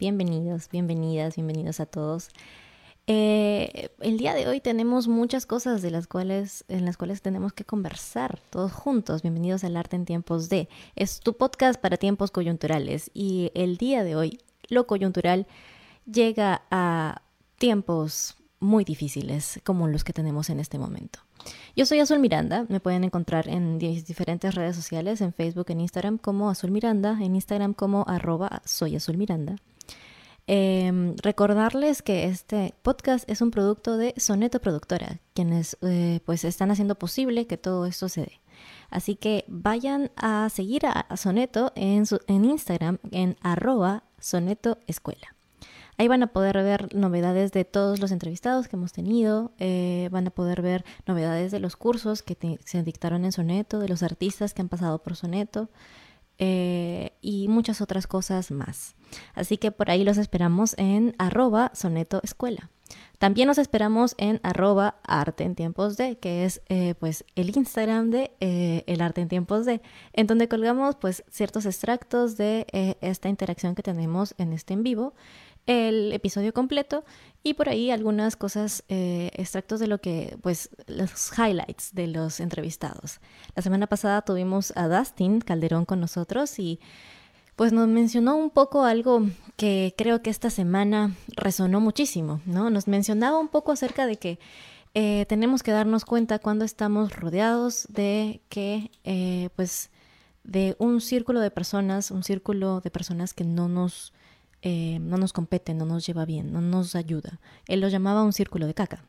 Bienvenidos, bienvenidas, bienvenidos a todos. Eh, el día de hoy tenemos muchas cosas de las cuales, en las cuales tenemos que conversar todos juntos. Bienvenidos al Arte en Tiempos de. Es tu podcast para tiempos coyunturales y el día de hoy lo coyuntural llega a tiempos muy difíciles como los que tenemos en este momento. Yo soy Azul Miranda, me pueden encontrar en diferentes redes sociales, en Facebook, en Instagram como Azul Miranda, en Instagram como arroba soy Azul Miranda. Em, recordarles que este podcast es un producto de Soneto Productora, quienes eh, pues están haciendo posible que todo esto se dé. Así que vayan a seguir a Soneto en, en Instagram en arroba Soneto Escuela. Ahí van a poder ver novedades de todos los entrevistados que hemos tenido, eh, van a poder ver novedades de los cursos que se dictaron en Soneto, de los artistas que han pasado por Soneto. Eh, y muchas otras cosas más. Así que por ahí los esperamos en arroba soneto. También nos esperamos en arroba arte en tiempos de, que es eh, pues el Instagram de eh, el arte en tiempos de, en donde colgamos pues ciertos extractos de esta interacción que tenemos en este en vivo el episodio completo y por ahí algunas cosas, eh, extractos de lo que, pues, los highlights de los entrevistados. La semana pasada tuvimos a Dustin Calderón con nosotros y pues nos mencionó un poco algo que creo que esta semana resonó muchísimo, ¿no? Nos mencionaba un poco acerca de que eh, tenemos que darnos cuenta cuando estamos rodeados de que, eh, pues, de un círculo de personas, un círculo de personas que no nos eh, no nos compete, no nos lleva bien, no nos ayuda. Él lo llamaba un círculo de caca.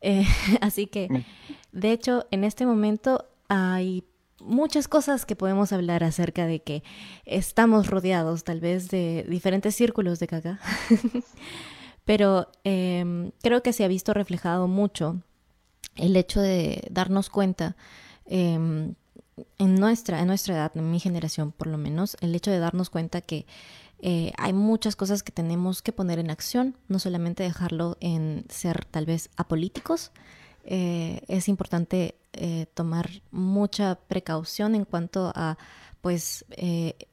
Eh, así que, mm. de hecho, en este momento hay muchas cosas que podemos hablar acerca de que estamos rodeados tal vez de diferentes círculos de caca, pero em, creo que se ha visto reflejado mucho el hecho de darnos cuenta em, en, nuestra, en nuestra edad, en mi generación por lo menos, el hecho de darnos cuenta que eh, hay muchas cosas que tenemos que poner en acción, no solamente dejarlo en ser tal vez apolíticos. Eh, es importante eh, tomar mucha precaución en cuanto a pues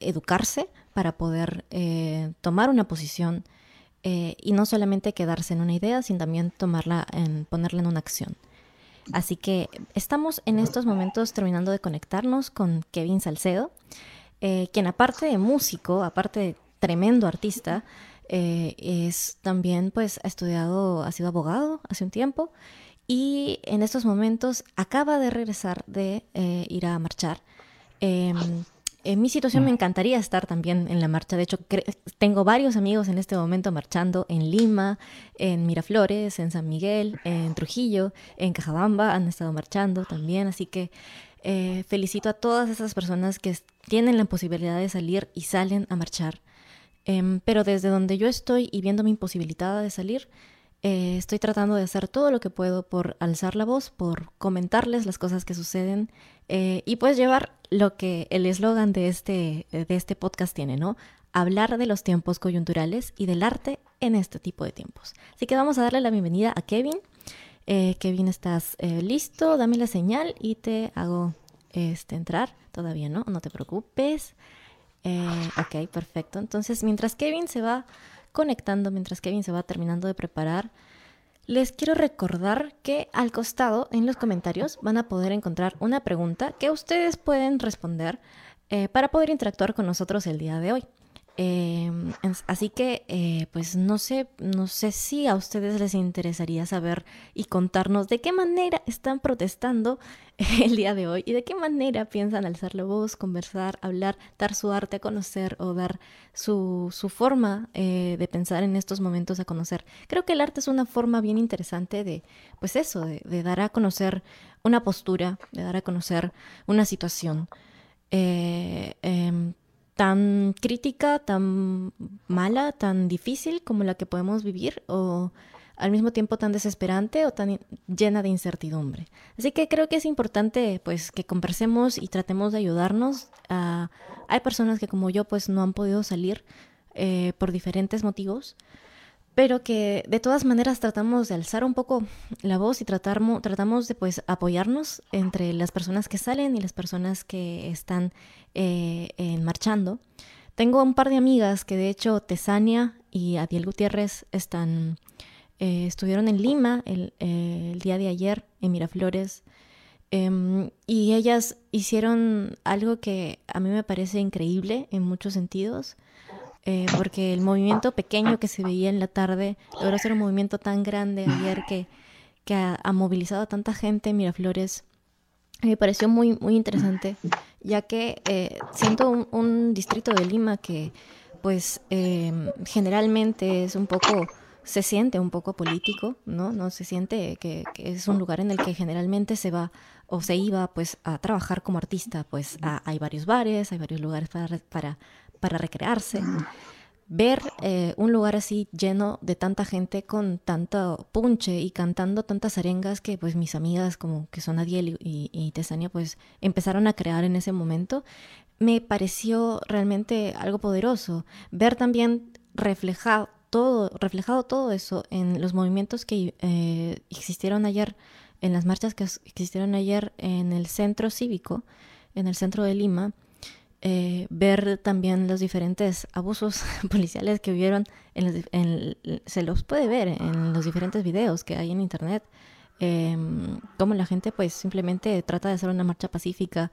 educarse para poder tomar una posición y no solamente quedarse en una idea, sino también tomarla en ponerla en una acción. Así que estamos en estos momentos terminando de conectarnos con Kevin Salcedo, quien aparte de músico, aparte de tremendo artista, eh, es también pues ha estudiado, ha sido abogado hace un tiempo y en estos momentos acaba de regresar de eh, ir a marchar. Em, en mi situación me encantaría estar también en la marcha. De hecho, tengo varios amigos en este momento marchando en Lima, en Miraflores, en San Miguel, en Trujillo, en Cajabamba. Han estado marchando también. Así que eh, felicito a todas esas personas que tienen la posibilidad de salir y salen a marchar. Em, pero desde donde yo estoy y viendo mi imposibilitada de salir, eh, estoy tratando de hacer todo lo que puedo por alzar la voz, por comentarles las cosas que suceden eh, y pues llevar lo que el eslogan de este, de este podcast tiene, ¿no? Hablar de los tiempos coyunturales y del arte en este tipo de tiempos. Así que vamos a darle la bienvenida a Kevin. Eh, Kevin, ¿estás listo? Dame la señal y te hago este, entrar. Todavía no, no te preocupes. Eh, ok, perfecto. Entonces, mientras Kevin se va conectando, mientras Kevin se va terminando de preparar, les quiero recordar que al costado, en los comentarios, van a poder encontrar una pregunta que ustedes pueden responder eh, para poder interactuar con nosotros el día de hoy. Em, así que, eh, pues no sé, no sé si a ustedes les interesaría saber y contarnos de qué manera están protestando el día de hoy y de qué manera piensan alzar la voz, conversar, hablar, dar su arte a conocer o dar su, su forma eh, de pensar en estos momentos a conocer. Creo que el arte es una forma bien interesante de, pues eso, de, dar a conocer una postura, de dar a conocer una situación. Eh, em, tan crítica, tan mala, tan difícil como la que podemos vivir o al mismo tiempo tan desesperante o tan llena de incertidumbre. Así que creo que es importante pues que conversemos y tratemos de ayudarnos. hay personas que como yo pues no han podido salir eh, por diferentes motivos pero que de todas maneras tratamos de alzar un poco la voz y tratamos de pues apoyarnos entre las personas que salen y las personas que están eh, marchando. Tengo un par de amigas que de hecho Tesania y Adiel Gutiérrez están, eh, estuvieron en Lima el, el, día de ayer, en Miraflores, em, y ellas hicieron algo que a mí me parece increíble en muchos sentidos. Eh, porque el movimiento pequeño que se veía en la tarde logró ser un movimiento tan grande ayer que, que ha, movilizado a tanta gente en Miraflores. Me pareció muy, muy interesante, ya que eh, siento un, distrito de Lima que, pues, em, generalmente es un poco, se siente un poco político, ¿no? No se siente que, es un lugar en el que generalmente se va o se iba, pues, a trabajar como artista. Pues hay varios bares, hay varios lugares para, para para recrearse. Ver eh, un lugar así lleno de tanta gente con tanto punche y cantando tantas arengas que pues mis amigas como que son Adiel y, y Tesania pues empezaron a crear en ese momento, me pareció realmente algo poderoso. Ver también reflejado todo, reflejado todo eso en los movimientos que eh, existieron ayer, en las marchas que existieron ayer en el centro cívico, en el centro de Lima, eh, ver también los diferentes abusos policiales que hubieron, en se los puede ver en los diferentes videos que hay en internet, eh, cómo la gente pues simplemente trata de hacer una marcha pacífica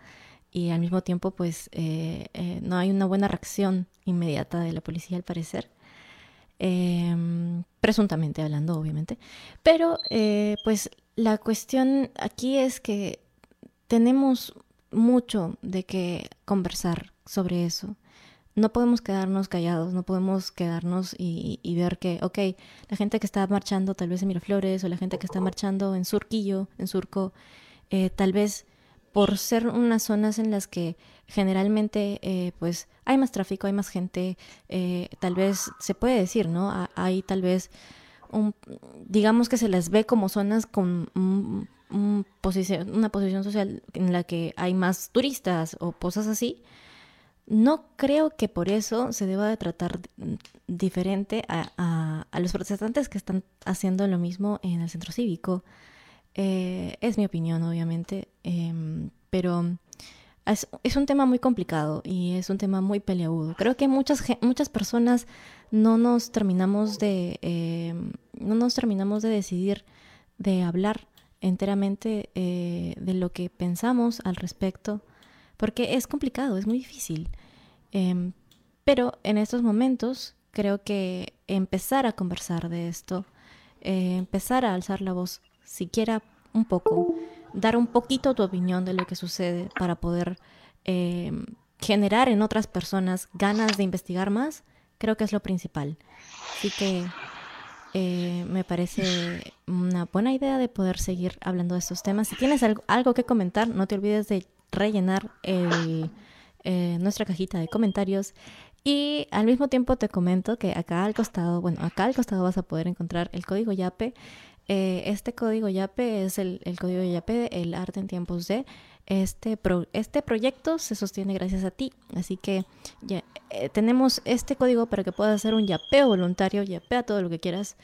y al mismo tiempo pues eh, eh, no hay una buena reacción inmediata de la policía al parecer. presuntamente hablando, obviamente. Pero pues la cuestión aquí es que tenemos mucho de qué conversar sobre eso. No podemos quedarnos callados, no podemos quedarnos y, ver que, ok, la gente que está marchando tal vez en Miraflores o la gente que está marchando en Surquillo, en Surco, eh, tal vez por ser unas zonas en las que generalmente eh, pues hay más tráfico, hay más gente, eh, tal vez se puede decir, ¿no? Hay tal vez, digamos que se las ve como zonas con una posición social en la que hay más turistas o cosas así, no creo que por eso se deba de tratar diferente a, los protestantes que están haciendo lo mismo en el centro cívico. Eh, es mi opinión, obviamente, em, pero es, un tema muy complicado y es un tema muy peleagudo. Creo que muchas, muchas personas no nos terminamos de, em, no nos terminamos de decidir de hablar enteramente eh, de lo que pensamos al respecto, porque es complicado, es muy difícil. Em, pero en estos momentos creo que empezar a conversar de esto, eh, empezar a alzar la voz, siquiera un poco, dar un poquito tu opinión de lo que sucede para poder generar en otras personas ganas de investigar más, creo que es lo principal. Así que eh, me parece una buena idea de poder seguir hablando de estos temas. Si tienes algo, que comentar, no te olvides de rellenar el, eh, nuestra cajita de comentarios. Y al mismo tiempo te comento que acá al costado, bueno, acá al costado vas a poder encontrar el código YAPE. Eh, este código YAPE es el, código YAPE, el arte en tiempos de. Este, este proyecto se sostiene gracias a ti. Así que ya, eh, tenemos este código para que puedas hacer un yapeo voluntario, yapea todo lo que quieras.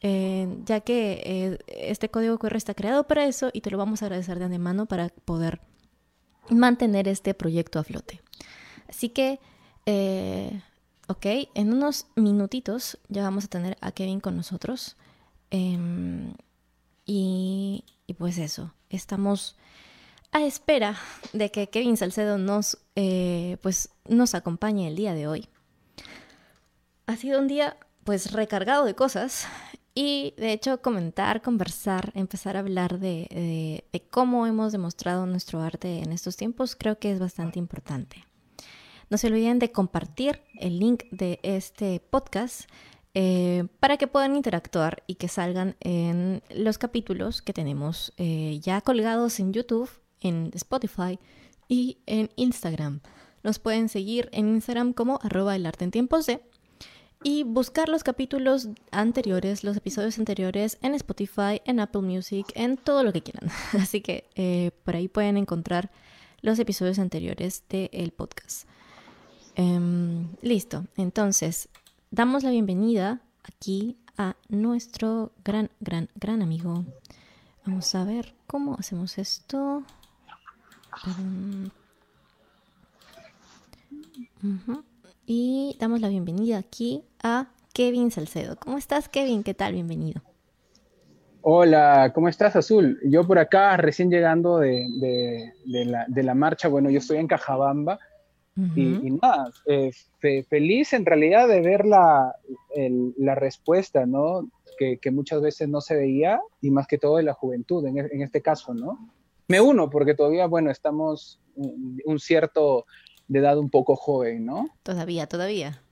ya que este código QR está creado para eso y te lo vamos a agradecer de antemano para poder mantener este proyecto a flote. Así que, eh, ok, en unos minutitos ya vamos a tener a Kevin con nosotros. Em, y, pues eso, estamos a espera de que Kevin Salcedo nos, eh, pues, nos acompañe el día de hoy. Ha sido un día pues recargado de cosas y de hecho comentar, conversar, empezar a hablar de, cómo hemos demostrado nuestro arte en estos tiempos creo que es bastante importante. No se olviden de compartir el link de este podcast eh, para que puedan interactuar y que salgan en los capítulos que tenemos eh, ya colgados en YouTube, en Spotify y en Instagram. Nos pueden seguir en Instagram como arroba el arte en tiempos de y buscar los capítulos anteriores, los episodios anteriores en Spotify, en Apple Music, en todo lo que quieran. Así que eh, por ahí pueden encontrar los episodios anteriores del podcast. Em, listo, entonces damos la bienvenida aquí a nuestro gran, gran, gran amigo. Vamos a ver cómo hacemos esto. Y damos la bienvenida aquí a Kevin Salcedo. ¿Cómo estás, Kevin? ¿Qué tal? Bienvenido. Hola, ¿cómo estás, Azul? Yo por acá, recién llegando de, la, marcha, bueno, yo estoy en Cajabamba y, nada, eh, feliz en realidad de ver la, respuesta, ¿no? Que, muchas veces no se veía y más que todo de la juventud, en, en este caso, ¿no? Me uno porque todavía, bueno, estamos un cierto de edad un poco joven, ¿no? Todavía, todavía.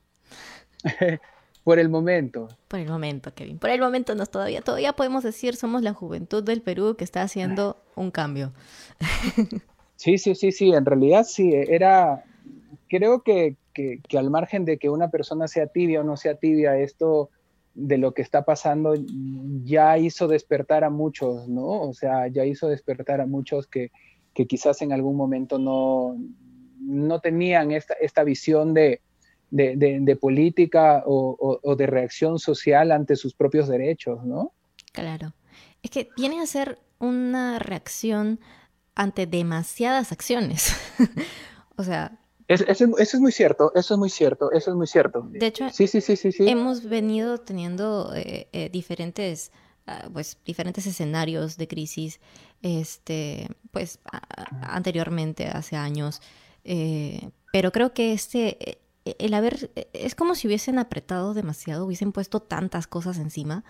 Por el momento. Por el momento, Kevin. Por el momento no todavía. Todavía podemos decir somos la juventud del Perú que está haciendo un cambio. Sí, sí, sí, sí. En realidad sí. Era. Creo que, que, al margen de que una persona sea tibia o no sea tibia, esto de lo que está pasando ya hizo despertar a muchos, ¿no? O sea, ya hizo despertar a muchos que, que quizás en algún momento no, no tenían esta, esta visión de, de, política o, de reacción social ante sus propios derechos, ¿no? Claro. Es que viene a ser una reacción ante demasiadas acciones. o sea... eso, es muy cierto, eso es muy cierto, eso es muy cierto. De hecho, sí, sí, sí, sí, sí. hemos venido teniendo eh, eh, diferentes, ah, pues, diferentes escenarios de crisis, este, pues, anteriormente, hace años. Eh, pero creo que este, el haber, es como si hubiesen apretado demasiado, hubiesen puesto tantas cosas encima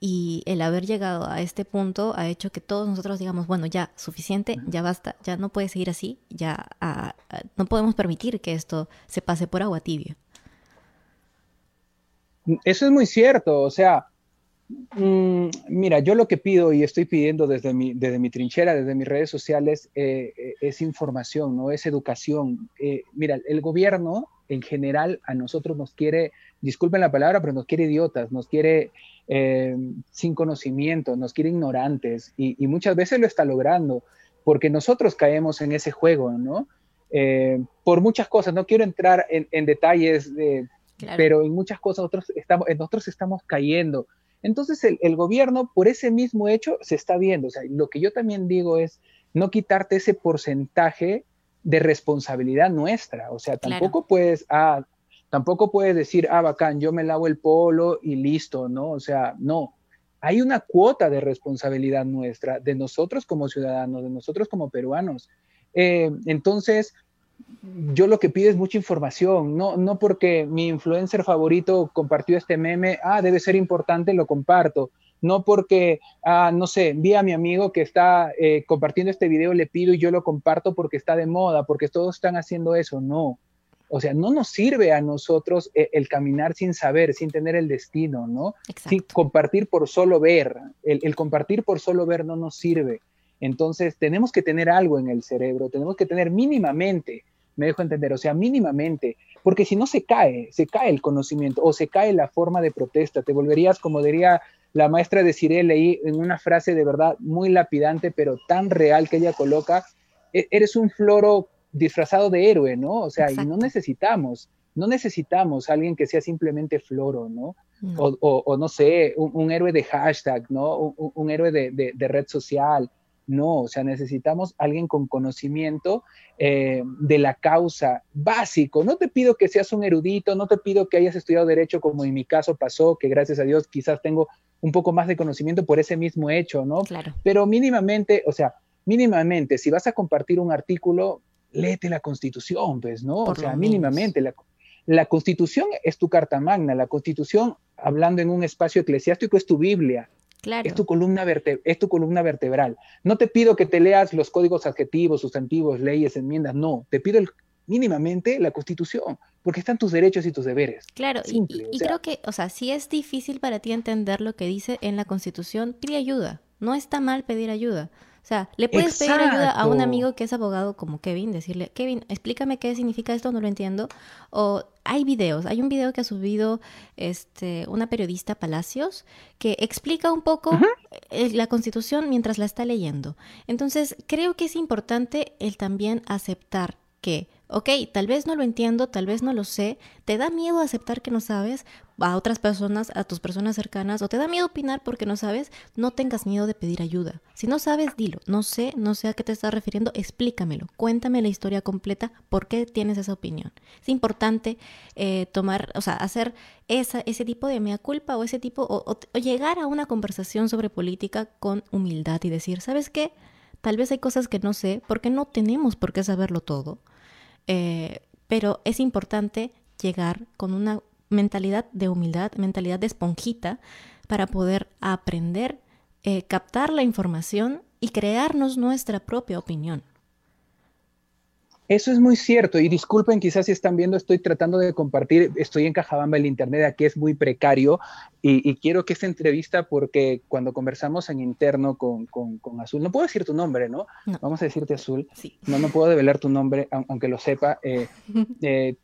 y el haber llegado a este punto ha hecho que todos nosotros digamos, bueno, ya, suficiente, ya basta, ya no puede seguir así, ya no podemos permitir que esto se pase por agua tibia. Eso es muy cierto, o sea, Mm, mira, yo lo que pido y estoy pidiendo desde mi, desde mi trinchera, desde mis redes sociales, eh, eh, es información, ¿no? Es educación. Eh, mira, el gobierno en general a nosotros nos quiere, disculpen la palabra, pero nos quiere idiotas, nos quiere sin conocimiento, nos quiere ignorantes y, muchas veces lo está logrando porque nosotros caemos en ese juego, ¿no? por muchas cosas, no quiero entrar en, detalles, pero en muchas cosas nosotros estamos, nosotros estamos cayendo entonces el, gobierno, por ese mismo hecho, se está viendo. O sea, lo que yo también digo es no quitarte ese porcentaje de responsabilidad nuestra. O sea, tampoco puedes, ah, tampoco puedes decir, ah, bacán, yo me lavo el polo y listo, ¿no? O sea, no. Hay una cuota de responsabilidad nuestra, de nosotros como ciudadanos, de nosotros como peruanos. Eh, entonces, yo lo que pido es mucha información, no, no porque mi influencer favorito compartió este meme, ah, debe ser importante, lo comparto. No porque, ah, no sé, vi a mi amigo que está eh, compartiendo este video, le pido y yo lo comparto porque está de moda, porque todos están haciendo eso. No. O sea, no nos sirve a nosotros eh, el, caminar sin saber, sin tener el destino, ¿no? Sin compartir por solo ver. el compartir por solo ver no nos sirve. Entonces, tenemos que tener algo en el cerebro, tenemos que tener mínimamente me dejo entender, o sea, mínimamente, porque si no se cae, se cae el conocimiento o se cae la forma de protesta, te volverías, como diría la maestra de Cire, leí en una frase de verdad muy lapidante, pero tan real que ella coloca, e-, eres un floro disfrazado de héroe, ¿no? O sea, y no necesitamos, no necesitamos alguien que sea simplemente floro, ¿no? O, no sé, un, héroe de hashtag, ¿no? Un, héroe de, de, red social, no, o sea, necesitamos alguien con conocimiento eh, de la causa básico. No te pido que seas un erudito, no te pido que hayas estudiado derecho como en mi caso pasó, que gracias a Dios quizás tengo un poco más de conocimiento por ese mismo hecho, ¿no? Claro. Pero mínimamente, o sea, mínimamente, si vas a compartir un artículo, léete la constitución, pues, ¿no? o sea, mínimamente. La, la constitución es tu carta magna, la constitución, hablando en un espacio eclesiástico, es tu Biblia. Es, tu columna es tu columna vertebral. No te pido que te leas los códigos adjetivos, sustantivos, leyes, enmiendas, no. Te pido mínimamente la constitución, porque están tus derechos y tus deberes. Claro, y, y creo que, o sea, si es difícil para ti entender lo que dice en la constitución, pide ayuda. No está mal pedir ayuda. O sea, le puedes pedir ayuda a un amigo que es abogado como Kevin, decirle, Kevin, explícame qué significa esto, no lo entiendo. O hay videos, hay un video que ha subido este, una periodista Palacios que explica un poco eh, la constitución mientras la está leyendo. Entonces, creo que es importante el también aceptar que ok, tal vez no lo entiendo, tal vez no lo sé, te da miedo aceptar que no sabes a otras personas, a tus personas cercanas, o te da miedo opinar porque no sabes, no tengas miedo de pedir ayuda. Si no sabes, dilo, no sé, no sé a qué te estás refiriendo, explícamelo, cuéntame la historia completa, por qué tienes esa opinión. Es importante eh, tomar, o sea, hacer esa, ese tipo de mea culpa o ese tipo, o llegar a una conversación sobre política con humildad y decir, ¿sabes qué? Tal vez hay cosas que no sé, porque no tenemos por qué saberlo todo eh, pero es importante llegar con una mentalidad de humildad, mentalidad de esponjita, para poder aprender, eh, captar la información y crearnos nuestra propia opinión. Eso es muy cierto y disculpen quizás si están viendo, estoy tratando de compartir, estoy en Cajabamba, el internet aquí es muy precario y, quiero que esta entrevista, porque cuando conversamos en interno con, Azul, no puedo decir tu nombre, ¿no? Vamos a decirte Azul, no, no puedo develar tu nombre, aunque lo sepa. Eh, eh,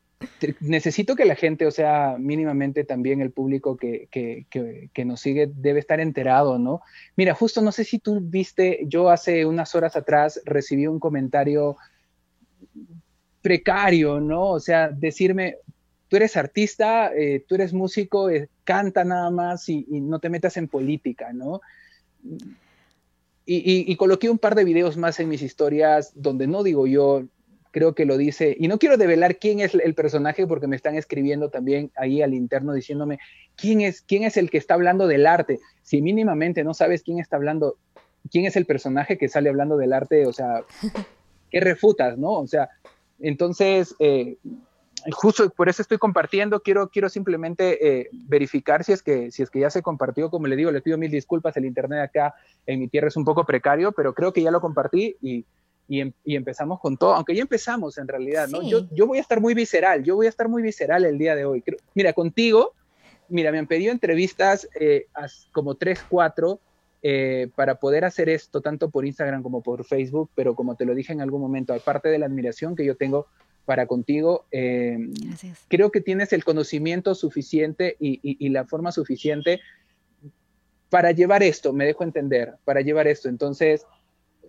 necesito que la gente, o sea, mínimamente también el público que, que, nos sigue debe estar enterado, ¿no? Mira, justo no sé si tú viste, yo hace unas horas atrás recibí un comentario precario, ¿no? O sea, decirme, tú eres artista, eh, tú eres músico, eh, canta nada más y, no te metas en política, ¿no? Y, coloqué un par de videos más en mis historias donde no digo yo, creo que lo dice, y no quiero develar quién es el personaje porque me están escribiendo también ahí al interno diciéndome quién es, quién es el que está hablando del arte. Si mínimamente no sabes quién está hablando, quién es el personaje que sale hablando del arte, o sea, ¿qué refutas, no? O sea, entonces, eh, justo por eso estoy compartiendo, quiero, quiero simplemente eh, verificar si es, que, si es que ya se compartió, como le digo, le pido mil disculpas, el internet acá en mi tierra es un poco precario, pero creo que ya lo compartí y, em, empezamos con todo, aunque ya empezamos en realidad, ¿no? Yo, yo voy a estar muy visceral, yo voy a estar muy visceral el día de hoy. Mira, contigo, mira, me han pedido entrevistas eh, como tres, cuatro, eh, para poder hacer esto tanto por Instagram como por Facebook, pero como te lo dije en algún momento, aparte de la admiración que yo tengo para contigo, eh, creo que tienes el conocimiento suficiente y, la forma suficiente para llevar esto, me dejo entender, para llevar esto. Entonces,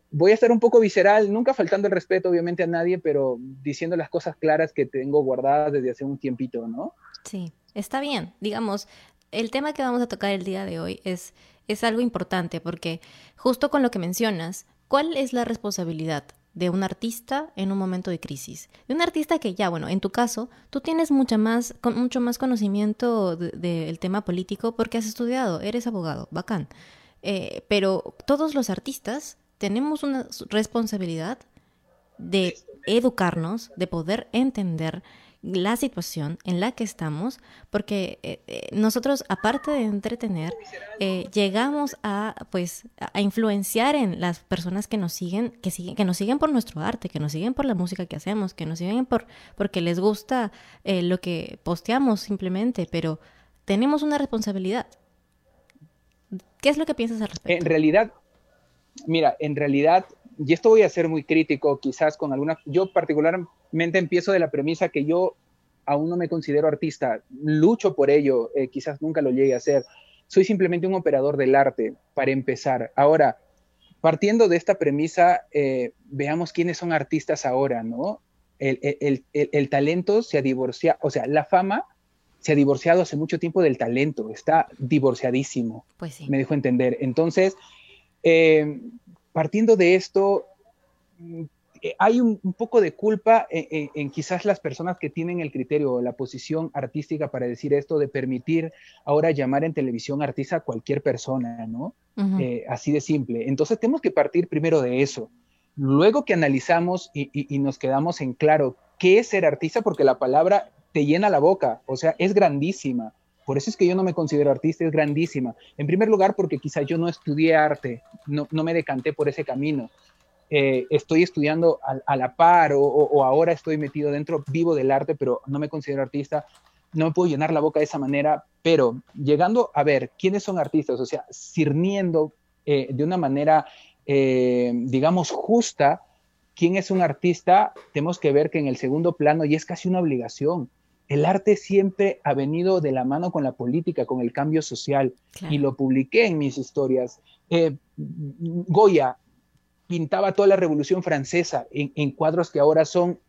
voy a estar un poco visceral, nunca faltando el respeto obviamente a nadie, pero diciendo las cosas claras que tengo guardadas desde hace un tiempito, ¿no? Sí, está bien. Digamos, el tema que vamos a tocar el día de hoy es es algo importante porque justo con lo que mencionas, ¿cuál es la responsabilidad de un artista en un momento de crisis? De un artista que ya, bueno, en tu caso, tú tienes mucha más, con, mucho más conocimiento del tema político porque has estudiado, eres abogado, bacán. Eh, pero todos los artistas tenemos una responsabilidad de educarnos, de poder entender la situación en la que estamos, porque eh, eh, nosotros, aparte de entretener, eh, llegamos a, pues, a influenciar en las personas que nos siguen, que siguen, que nos siguen por nuestro arte, que nos siguen por la música que hacemos, que nos siguen por, porque les gusta lo que posteamos simplemente, pero tenemos una responsabilidad. ¿Qué es lo que piensas al respecto? En realidad, mira, en realidad y esto voy a ser muy crítico quizás con alguna, yo particularmente empiezo de la premisa que yo aún no me considero artista, lucho por ello, eh, quizás nunca lo llegue a ser, soy simplemente un operador del arte para empezar. Ahora, partiendo de esta premisa, eh, veamos quiénes son artistas ahora, ¿no? El, talento se ha divorciado, o sea, la fama se ha divorciado hace mucho tiempo del talento, está divorciadísimo, pues sí. me dejo entender. Entonces, eh, partiendo de esto, mm, eh, hay un, poco de culpa en, quizás las personas que tienen el criterio o la posición artística para decir esto, de permitir ahora llamar en televisión artista a cualquier persona, ¿no? Eh, así de simple. Entonces tenemos que partir primero de eso. Luego que analizamos y, y nos quedamos en claro qué es ser artista, porque la palabra te llena la boca, o sea, es grandísima. Por eso es que yo no me considero artista, es grandísima. En primer lugar, porque quizás yo no estudié arte, no, me decanté por ese camino. Eh, estoy estudiando a, la par o, ahora estoy metido dentro, vivo del arte, pero no me considero artista. No me puedo llenar la boca de esa manera, pero llegando a ver quiénes son artistas, o sea, sirviendo eh, de una manera, eh, digamos, justa, quién es un artista, tenemos que ver que en el segundo plano, y es casi una obligación, el arte siempre ha venido de la mano con la política, con el cambio social, y lo publiqué en mis historias. Eh, Goya pintaba toda la Revolución Francesa en, cuadros que ahora son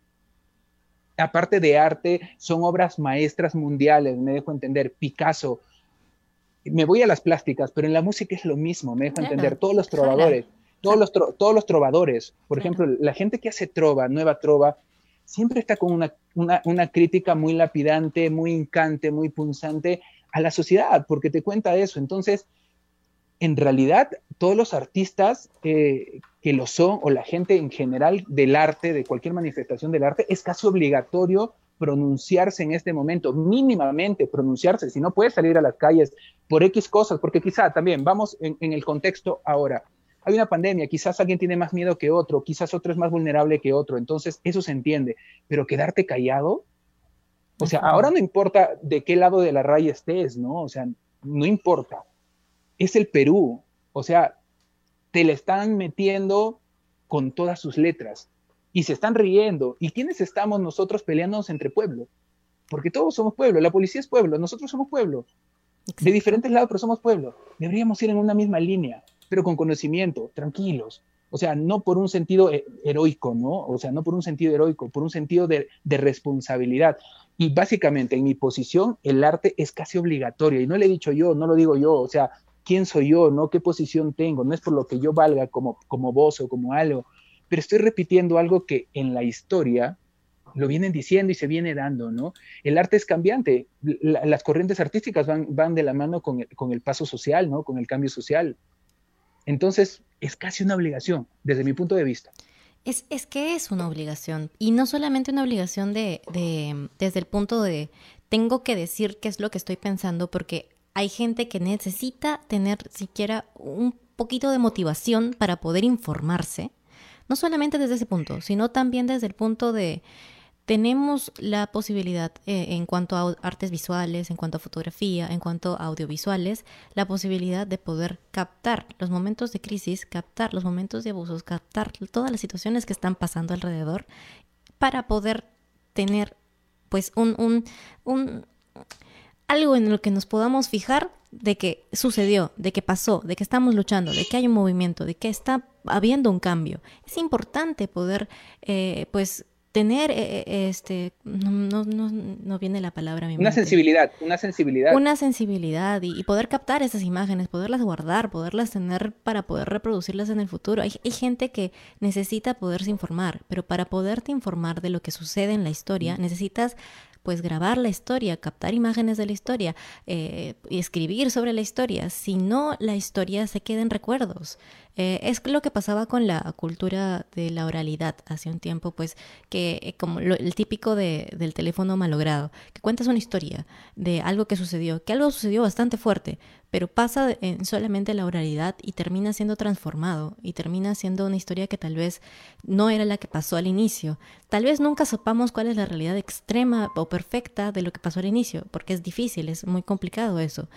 aparte de arte, son obras maestras mundiales, me dejo entender, Picasso. Me voy a las plásticas, pero en la música es lo mismo, me dejo entender, todos los trovadores, todos los, todos los trovadores, por ejemplo, la gente que hace trova, nueva trova, siempre está con una, una, crítica muy lapidante, muy incante, muy punzante a la sociedad, porque te cuenta eso. Entonces, en realidad, todos los artistas que lo son, o la gente en general del arte, de cualquier manifestación del arte, es casi obligatorio pronunciarse en este momento, mínimamente pronunciarse, si no puedes salir a las calles por X cosas, porque quizá también vamos en el contexto ahora, hay una pandemia, quizás alguien tiene más miedo que otro, quizás otro es más vulnerable que otro, entonces eso se entiende, pero quedarte callado, o sea, ahora no importa de qué lado de la raya estés, ¿no? O sea, no importa, es el Perú, o sea, te le están metiendo con todas sus letras y se están riendo. ¿Y quiénes estamos nosotros peleándonos entre pueblos? Porque todos somos pueblo, la policía es pueblo, nosotros somos pueblo. De diferentes lados, pero somos pueblo. Deberíamos ir en una misma línea, pero con conocimiento, tranquilos. O sea, no por un sentido heroico, ¿no? O sea, no por un sentido heroico, por un sentido de, de responsabilidad. Y básicamente, en mi posición, el arte es casi obligatorio. Y no le he dicho yo, no lo digo yo. O sea, quién soy yo, ¿no? ¿Qué posición tengo? No es por lo que yo valga como, como voz o como algo, pero estoy repitiendo algo que en la historia lo vienen diciendo y se viene dando, ¿no? El arte es cambiante, las corrientes artísticas van, van de la mano con el, con el paso social, ¿no? Con el cambio social. Entonces, es casi una obligación, desde mi punto de vista. Es, es, que es una obligación y no solamente una obligación de, de, desde el punto de tengo que decir qué es lo que estoy pensando porque hay gente que necesita tener siquiera un poquito de motivación para poder informarse, no solamente desde ese punto, sino también desde el punto de tenemos la posibilidad eh, en cuanto a artes visuales, en cuanto a fotografía, en cuanto a audiovisuales, la posibilidad de poder captar los momentos de crisis, captar los momentos de abusos, captar todas las situaciones que están pasando alrededor para poder tener pues un, un, un algo en lo que nos podamos fijar de que sucedió, de que pasó, de que estamos luchando, de que hay un movimiento, de que está habiendo un cambio. Es importante poder, eh, pues, tener, eh, eh, este, no, no, no, viene la palabra a mi Una sensibilidad, una sensibilidad. Una sensibilidad y, poder captar esas imágenes, poderlas guardar, poderlas tener para poder reproducirlas en el futuro. Hay, hay, gente que necesita poderse informar, pero para poderte informar de lo que sucede en la historia, necesitas pues grabar la historia, captar imágenes de la historia eh, y escribir sobre la historia, si no la historia se queda en recuerdos. Eh, es lo que pasaba con la cultura de la oralidad hace un tiempo, pues que eh, como el típico de, del teléfono malogrado, que cuentas una historia de algo que sucedió, que algo sucedió bastante fuerte, pero pasa en solamente la oralidad y termina siendo transformado y termina siendo una historia que tal vez no era la que pasó al inicio. Tal vez nunca sepamos cuál es la realidad extrema o perfecta de lo que pasó al inicio, porque es difícil, es muy complicado eso.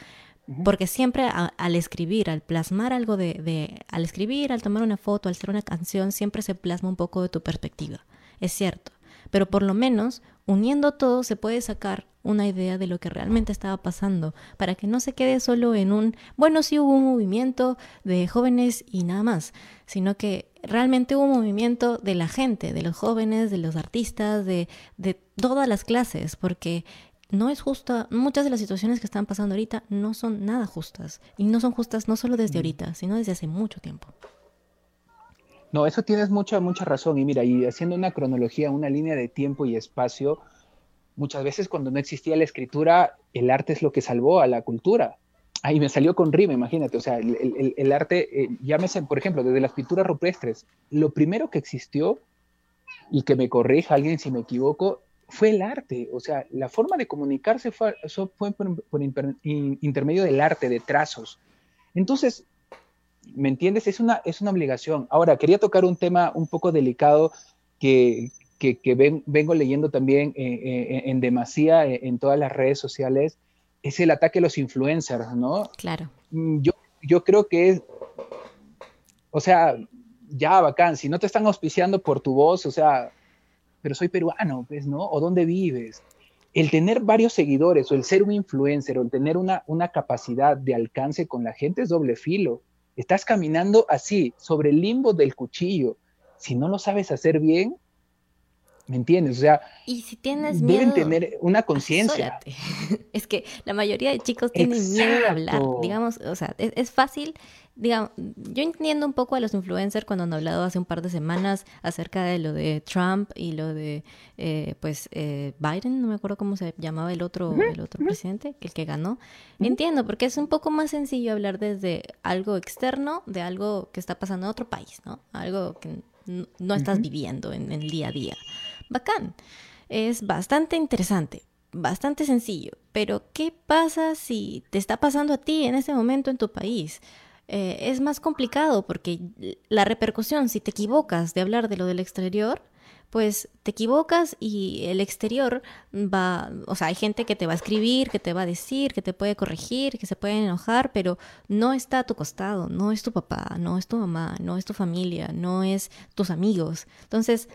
Porque siempre al escribir, al plasmar algo de, de, al escribir, al tomar una foto, al hacer una canción, siempre se plasma un poco de tu perspectiva. Es cierto. Pero por lo menos, uniendo todo, se puede sacar una idea de lo que realmente estaba pasando, para que no se quede solo en un, bueno, sí hubo un movimiento de jóvenes y nada más, sino que realmente hubo un movimiento de la gente, de los jóvenes, de los artistas, de, de todas las clases, porque no es justa, muchas de las situaciones que están pasando ahorita no son nada justas, y no son justas no solo desde mm. ahorita, sino desde hace mucho tiempo. No, eso tienes mucha, mucha razón. Y mira, y haciendo una cronología, una línea de tiempo y espacio, muchas veces cuando no existía la escritura, el arte es lo que salvó a la cultura. Ahí me salió con rima, imagínate. O sea, el, el, arte, eh, llámese, por ejemplo, desde las pinturas rupestres, lo primero que existió, y que me corrija alguien si me equivoco, fue el arte. O sea, la forma de comunicarse fue, fue por, por intermedio del arte, de trazos. Entonces, ¿me entiendes? Es una, es una obligación. Ahora, quería tocar un tema un poco delicado que, que, vengo leyendo también eh, eh, en demasía eh, en todas las redes sociales, es el ataque a los influencers, ¿no? Claro. Mm, yo, yo creo que es, o sea, ya bacán, si no te están auspiciando por tu voz, o sea, pero soy peruano, pues, ¿no? ¿O dónde vives? El tener varios seguidores o el ser un influencer o el tener una, una capacidad de alcance con la gente es doble filo. Estás caminando así, sobre el limbo del cuchillo. Si no lo sabes hacer bien, ¿Me entiendes? O sea, y si tienes miedo, deben tener una conciencia. Es que la mayoría de chicos tienen miedo de hablar. Digamos, o sea, es, fácil. Digamos, yo entiendo un poco a los influencers cuando han hablado hace un par de semanas acerca de lo de Trump y lo de, eh, pues, eh, Biden, no me acuerdo cómo se llamaba el otro, el otro presidente, el que ganó. Entiendo, porque es un poco más sencillo hablar desde algo externo de algo que está pasando en otro país, ¿no? Algo que no, estás viviendo en el día a día bacán. Es bastante interesante, bastante sencillo. Pero, ¿qué pasa si te está pasando a ti en ese momento en tu país? Eh, es más complicado porque la repercusión, si te equivocas de hablar de lo del exterior, pues te equivocas y el exterior va, o sea, hay gente que te va a escribir, que te va a decir, que te puede corregir, que se puede enojar, pero no está a tu costado, no es tu papá, no es tu mamá, no es tu familia, no es tus amigos. Entonces,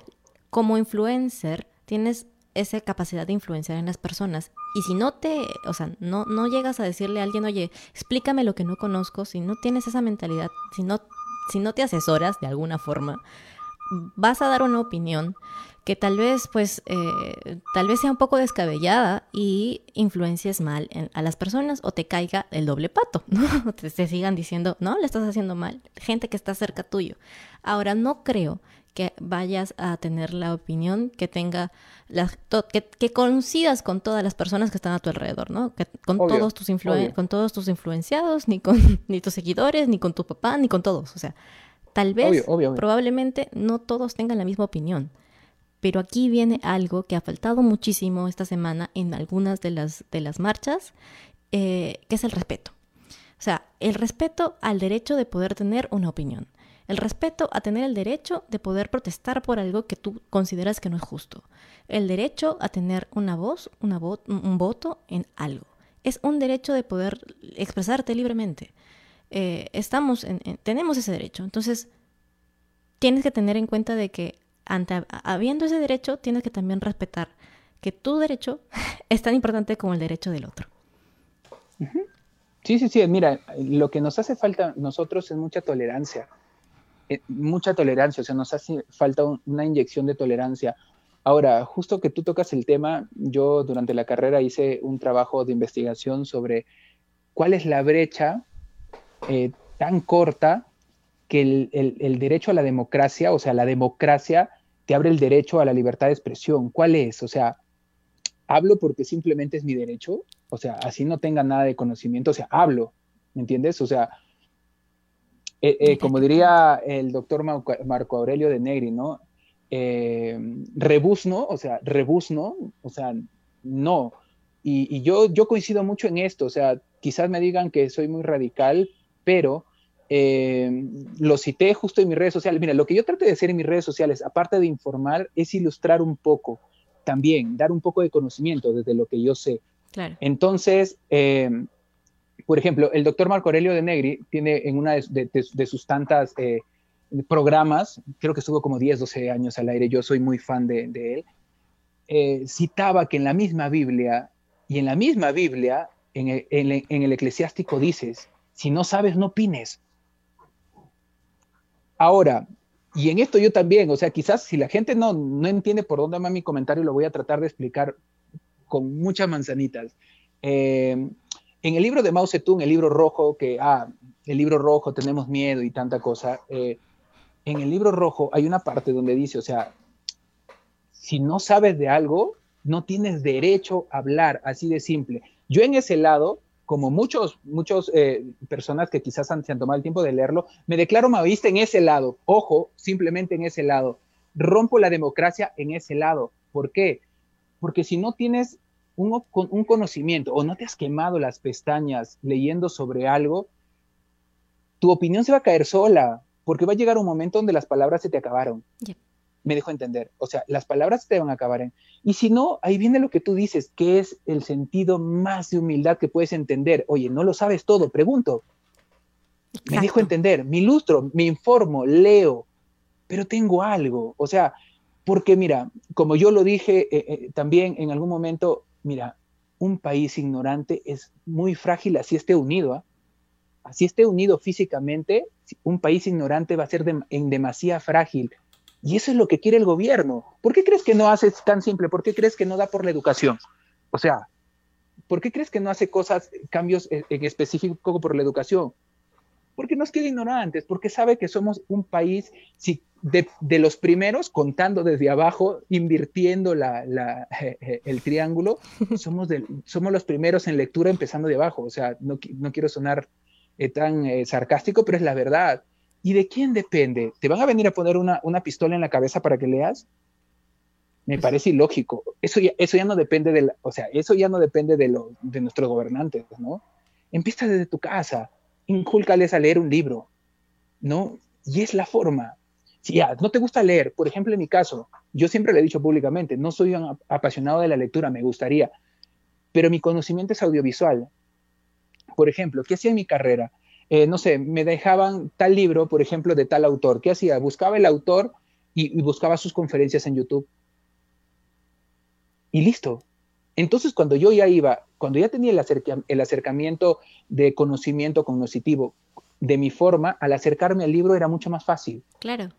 como influencer tienes esa capacidad de influenciar en las personas. Y si no te, o sea, no, no llegas a decirle a alguien, oye, explícame lo que no conozco, si no tienes esa mentalidad, si no, si no te asesoras de alguna forma, vas a dar una opinión que tal vez, pues, eh, tal vez sea un poco descabellada y influencies mal a las personas o te caiga el doble pato, ¿no? Te, te sigan diciendo, no, le estás haciendo mal, gente que está cerca tuyo. Ahora, no creo que vayas a tener la opinión que tenga, que, coincidas con todas las personas que están a tu alrededor, ¿no? con, todos tus con todos tus influenciados, ni con ni tus seguidores, ni con tu papá, ni con todos. O sea, tal vez, probablemente no todos tengan la misma opinión. Pero aquí viene algo que ha faltado muchísimo esta semana en algunas de las, de las marchas, eh, que es el respeto. O sea, el respeto al derecho de poder tener una opinión. El respeto a tener el derecho de poder protestar por algo que tú consideras que no es justo. El derecho a tener una voz, una un voto en algo. Es un derecho de poder expresarte libremente. Eh, estamos en, tenemos ese derecho. Entonces, tienes que tener en cuenta de que ante, habiendo ese derecho, tienes que también respetar que tu derecho es tan importante como el derecho del otro. Sí, sí, sí. Mira, lo que nos hace falta nosotros es mucha tolerancia. Eh, mucha tolerancia, o sea, nos hace falta una inyección de tolerancia. Ahora, justo que tú tocas el tema, yo durante la carrera hice un trabajo de investigación sobre cuál es la brecha eh, tan corta que el, derecho a la democracia, o sea, la democracia te abre el derecho a la libertad de expresión. ¿Cuál es? O sea, hablo porque simplemente es mi derecho, o sea, así no tenga nada de conocimiento, o sea, hablo, ¿me entiendes? O sea, eh, eh, como diría el doctor Marco Aurelio de Negri, ¿no? Eh, rebusno, o sea, rebusno, o sea, no. Y, yo, yo coincido mucho en esto, o sea, quizás me digan que soy muy radical, pero lo cité justo en mis redes sociales. Mira, lo que yo trato de hacer en mis redes sociales, aparte de informar, es ilustrar un poco también, dar un poco de conocimiento desde lo que yo sé. Claro. Entonces, por ejemplo, el doctor Marco Aurelio de Negri tiene en una de, sus tantas eh, programas, creo que estuvo como 10, 12 años al aire, yo soy muy fan de, él, eh, citaba que en la misma Biblia, y en la misma Biblia, en el, eclesiástico dices, si no sabes, no opines. Ahora, y en esto yo también, o sea, quizás si la gente no, no entiende por dónde va mi comentario, lo voy a tratar de explicar con muchas manzanitas. Eh, en el libro de Mao Zedong, el libro rojo, que, ah, el libro rojo, tenemos miedo y tanta cosa, eh, en el libro rojo hay una parte donde dice, o sea, si no sabes de algo, no tienes derecho a hablar, así de simple. Yo en ese lado, como muchos, muchos eh, personas que quizás han, se han tomado el tiempo de leerlo, me declaro maoísta en ese lado. Ojo, simplemente en ese lado. Rompo la democracia en ese lado. ¿Por qué? Porque si no tienes un, un conocimiento o no te has quemado las pestañas leyendo sobre algo, tu opinión se va a caer sola, porque va a llegar un momento donde las palabras se te acabaron. Me dejo entender. O sea, las palabras te van a acabar. En... Y si no, ahí viene lo que tú dices, que es el sentido más de humildad que puedes entender. Oye, no lo sabes todo, pregunto. Me dejo entender, me ilustro, me informo, leo, pero tengo algo. O sea, porque mira, como yo lo dije eh, eh, también en algún momento, mira, un país ignorante es muy frágil así esté unido. ¿ah? Así esté unido físicamente, un país ignorante va a ser en demasía frágil. Y eso es lo que quiere el gobierno. ¿Por qué crees que no hace tan simple? ¿Por qué crees que no da por la educación? O sea, ¿por qué crees que no hace cosas, cambios en específico por la educación? Porque nos quiere ignorantes, porque sabe que somos un país de, los primeros, contando desde abajo, invirtiendo el triángulo, somos, somos los primeros en lectura empezando de abajo. O sea, no, quiero sonar eh, tan eh, sarcástico, pero es la verdad. ¿Y de quién depende? ¿Te van a venir a poner una, pistola en la cabeza para que leas? Me pues parece ilógico. Eso ya, eso ya no depende de, o sea, eso ya no depende de, lo, de nuestros gobernantes, ¿no? Empieza desde tu casa, inculcales a leer un libro, ¿no? Y es la forma. Si ya no te gusta leer, por ejemplo, en mi caso, yo siempre le he dicho públicamente, no soy un apasionado de la lectura, me gustaría, pero mi conocimiento es audiovisual. Por ejemplo, ¿qué hacía en mi carrera? Eh, no sé, me dejaban tal libro, por ejemplo, de tal autor. ¿Qué hacía? Buscaba el autor y, buscaba sus conferencias en YouTube. Y listo. Entonces, cuando yo ya iba, cuando ya tenía el, acercamiento de conocimiento cognoscitivo de mi forma, al acercarme al libro era mucho más fácil. Claro.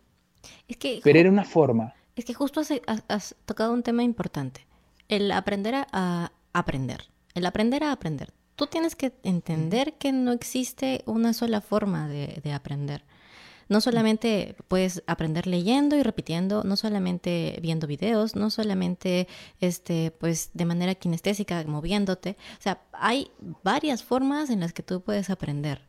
Es que, Pero era una forma. Es que justo has, tocado un tema importante. El aprender a aprender. El aprender a aprender tú tienes que entender que no existe una sola forma de, aprender. No solamente puedes aprender leyendo y repitiendo, no solamente viendo videos, no solamente este, pues de manera kinestésica, moviéndote. O sea, hay varias formas en las que tú puedes aprender.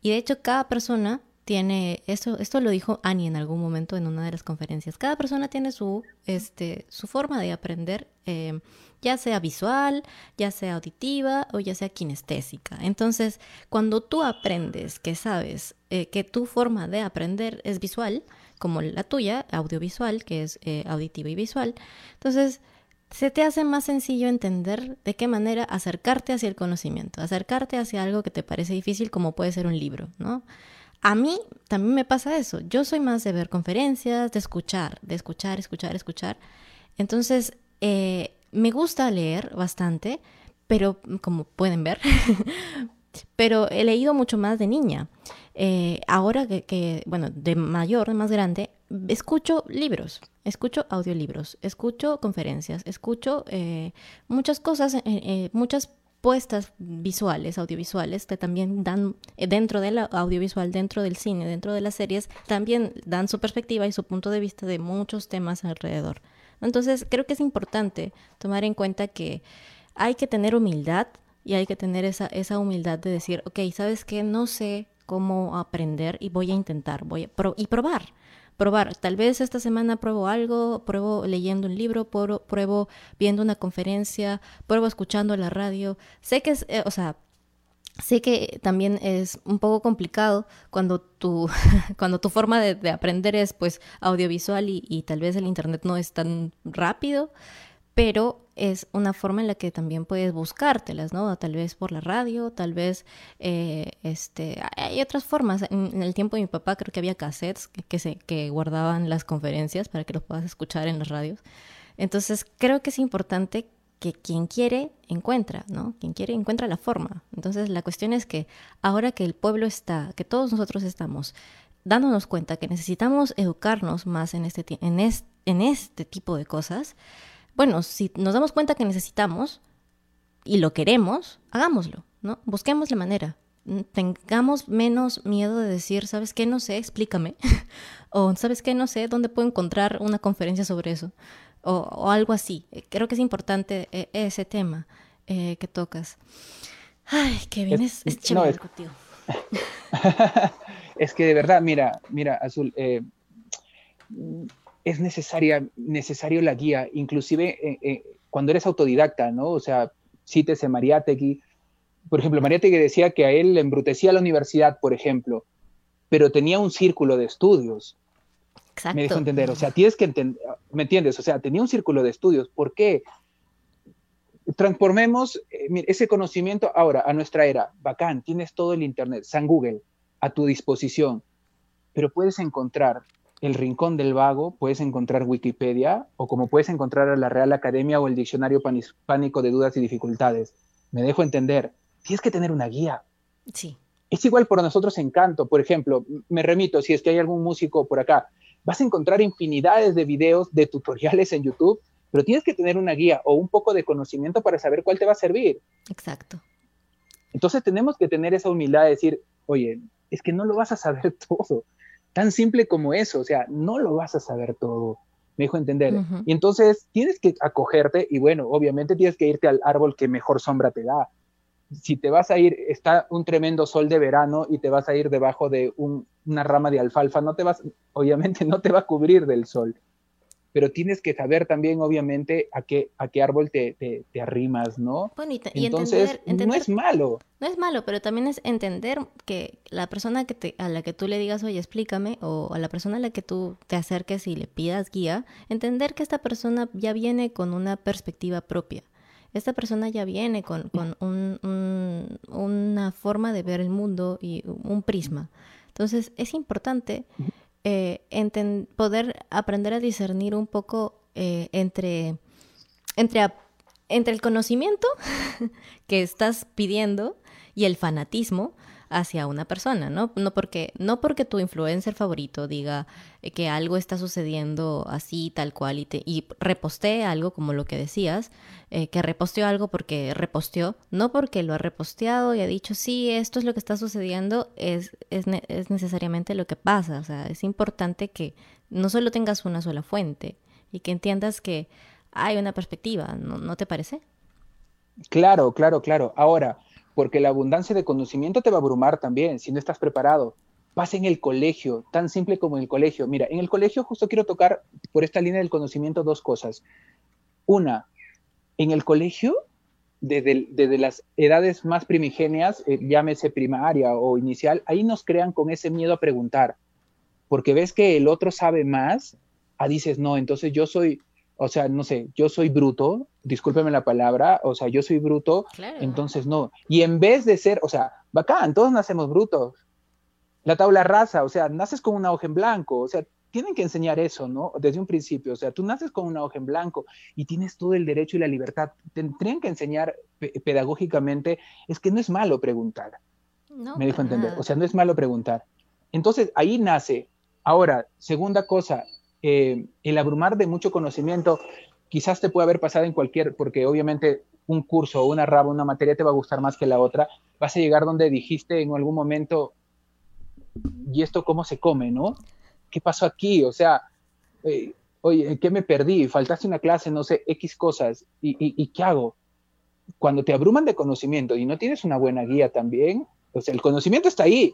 Y de hecho, cada persona tiene, esto, esto lo dijo Annie en algún momento en una de las conferencias, cada persona tiene su, este, su forma de aprender, eh, ya sea visual, ya sea auditiva o ya sea kinestésica. Entonces, cuando tú aprendes que sabes eh, que tu forma de aprender es visual, como la tuya, audiovisual, que es eh, auditiva y visual, entonces se te hace más sencillo entender de qué manera acercarte hacia el conocimiento, acercarte hacia algo que te parece difícil como puede ser un libro, ¿no? A mí también me pasa eso. Yo soy más de ver conferencias, de escuchar, de escuchar, escuchar, escuchar. Entonces, eh, me gusta leer bastante, pero como pueden ver, pero he leído mucho más de niña. Eh, ahora que, bueno, de mayor, de más grande, escucho libros, escucho audiolibros, escucho conferencias, escucho eh, muchas cosas, muchas puestas visuales, audiovisuales, que también dan eh, dentro del audiovisual, dentro del cine, dentro de las series, también dan su perspectiva y su punto de vista de muchos temas alrededor. Entonces, creo que es importante tomar en cuenta que hay que tener humildad y hay que tener esa, esa humildad de decir, ok, ¿sabes qué? No sé cómo aprender y voy a intentar, voy a y probar probar. Tal vez esta semana pruebo algo, pruebo leyendo un libro, pruebo, viendo una conferencia, pruebo escuchando la radio. Sé que es, eh, o sea, sé que también es un poco complicado cuando tu, cuando tu forma de, aprender es pues audiovisual y, y tal vez el internet no es tan rápido pero es una forma en la que también puedes buscártelas, ¿no? Tal vez por la radio, tal vez, eh, este, hay otras formas. En, el tiempo de mi papá creo que había cassettes que, se, que guardaban las conferencias para que los puedas escuchar en las radios. Entonces creo que es importante que quien quiere encuentra, ¿no? Quien quiere encuentra la forma. Entonces la cuestión es que ahora que el pueblo está, que todos nosotros estamos dándonos cuenta que necesitamos educarnos más en este, en en este tipo de cosas, bueno, si nos damos cuenta que necesitamos y lo queremos, hagámoslo, ¿no? Busquemos la manera. Tengamos menos miedo de decir, ¿sabes qué? No sé, explícame. o, ¿sabes qué? No sé, ¿dónde puedo encontrar una conferencia sobre eso? O, algo así. Creo que es importante eh, ese tema eh, que tocas. Ay, qué bien, es, es, chévere contigo. es que de verdad, mira, mira, Azul, eh, es necesaria, necesario la guía, inclusive eh, eh, cuando eres autodidacta, ¿no? O sea, cítese Mariátegui. Por ejemplo, Mariátegui decía que a él le embrutecía la universidad, por ejemplo, pero tenía un círculo de estudios. Exacto. Me dejo entender, o sea, tienes que entender, ¿me entiendes? O sea, tenía un círculo de estudios. ¿Por qué? Transformemos eh, ese conocimiento ahora a nuestra era. Bacán, tienes todo el Internet, San Google, a tu disposición, pero puedes encontrar el Rincón del Vago, puedes encontrar Wikipedia o como puedes encontrar a la Real Academia o el Diccionario Pánico de Dudas y Dificultades. Me dejo entender, tienes que tener una guía. Sí. Es igual por nosotros en canto, por ejemplo, me remito, si es que hay algún músico por acá vas a encontrar infinidades de videos, de tutoriales en YouTube, pero tienes que tener una guía o un poco de conocimiento para saber cuál te va a servir. Exacto. Entonces tenemos que tener esa humildad de decir, oye, es que no lo vas a saber todo. Tan simple como eso, o sea, no lo vas a saber todo. Me dijo entender. Y entonces tienes que acogerte y bueno, obviamente tienes que irte al árbol que mejor sombra te da. Si te vas a ir, está un tremendo sol de verano y te vas a ir debajo de una rama de alfalfa, no te vas, obviamente no te va a cubrir del sol pero tienes que saber también, obviamente, a qué, a qué árbol te, te, arrimas, ¿no? Bueno, y, Entonces, entender, no es malo. No es malo, pero también es entender que la persona que te, a la que tú le digas, oye, explícame, o a la persona a la que tú te acerques y le pidas guía, entender que esta persona ya viene con una perspectiva propia. Esta persona ya viene con, con un, una forma de ver el mundo y un prisma. Entonces, es importante eh, poder aprender a discernir un poco eh, entre, entre, entre el conocimiento que estás pidiendo y el fanatismo hacia una persona, ¿no? No porque, no porque tu influencer favorito diga que algo está sucediendo así, tal cual, y, te, y repostee algo como lo que decías, eh, que reposteó algo porque reposteó, no porque lo ha reposteado y ha dicho, sí, esto es lo que está sucediendo, es, es, es necesariamente lo que pasa. O sea, es importante que no solo tengas una sola fuente y que entiendas que hay una perspectiva, ¿no, ¿no te parece? Claro, claro, claro. Ahora, porque la abundancia de conocimiento te va a abrumar también si no estás preparado. Pasa en el colegio, tan simple como en el colegio. Mira, en el colegio justo quiero tocar por esta línea del conocimiento dos cosas. Una, en el colegio, desde, desde las edades más primigenias, eh, llámese primaria o inicial, ahí nos crean con ese miedo a preguntar, porque ves que el otro sabe más, ah, dices, no, entonces yo soy, o sea, no sé, yo soy bruto, discúlpeme la palabra, o sea, yo soy bruto, entonces no. Y en vez de ser, o sea, bacán, todos nacemos brutos. La tabla rasa, o sea, naces con una hoja en blanco, o sea, tienen que enseñar eso, ¿no? Desde un principio, o sea, tú naces con una hoja en blanco y tienes todo el derecho y la libertad. Tendrían que enseñar pedagógicamente, es que no es malo preguntar. No, me dijo entender, o sea, no es malo preguntar. Entonces, ahí nace. Ahora, segunda cosa, eh, el abrumar de mucho conocimiento quizás te puede haber pasado en cualquier, porque obviamente un curso o una raba, una materia te va a gustar más que la otra, vas a llegar donde dijiste en algún momento, ¿y esto cómo se come, no? ¿Qué pasó aquí? O sea, eh, oye, ¿qué me perdí? Faltaste una clase, no sé, X cosas, ¿y, y qué hago? Cuando te abruman de conocimiento y no tienes una buena guía también, o sea, el conocimiento está ahí,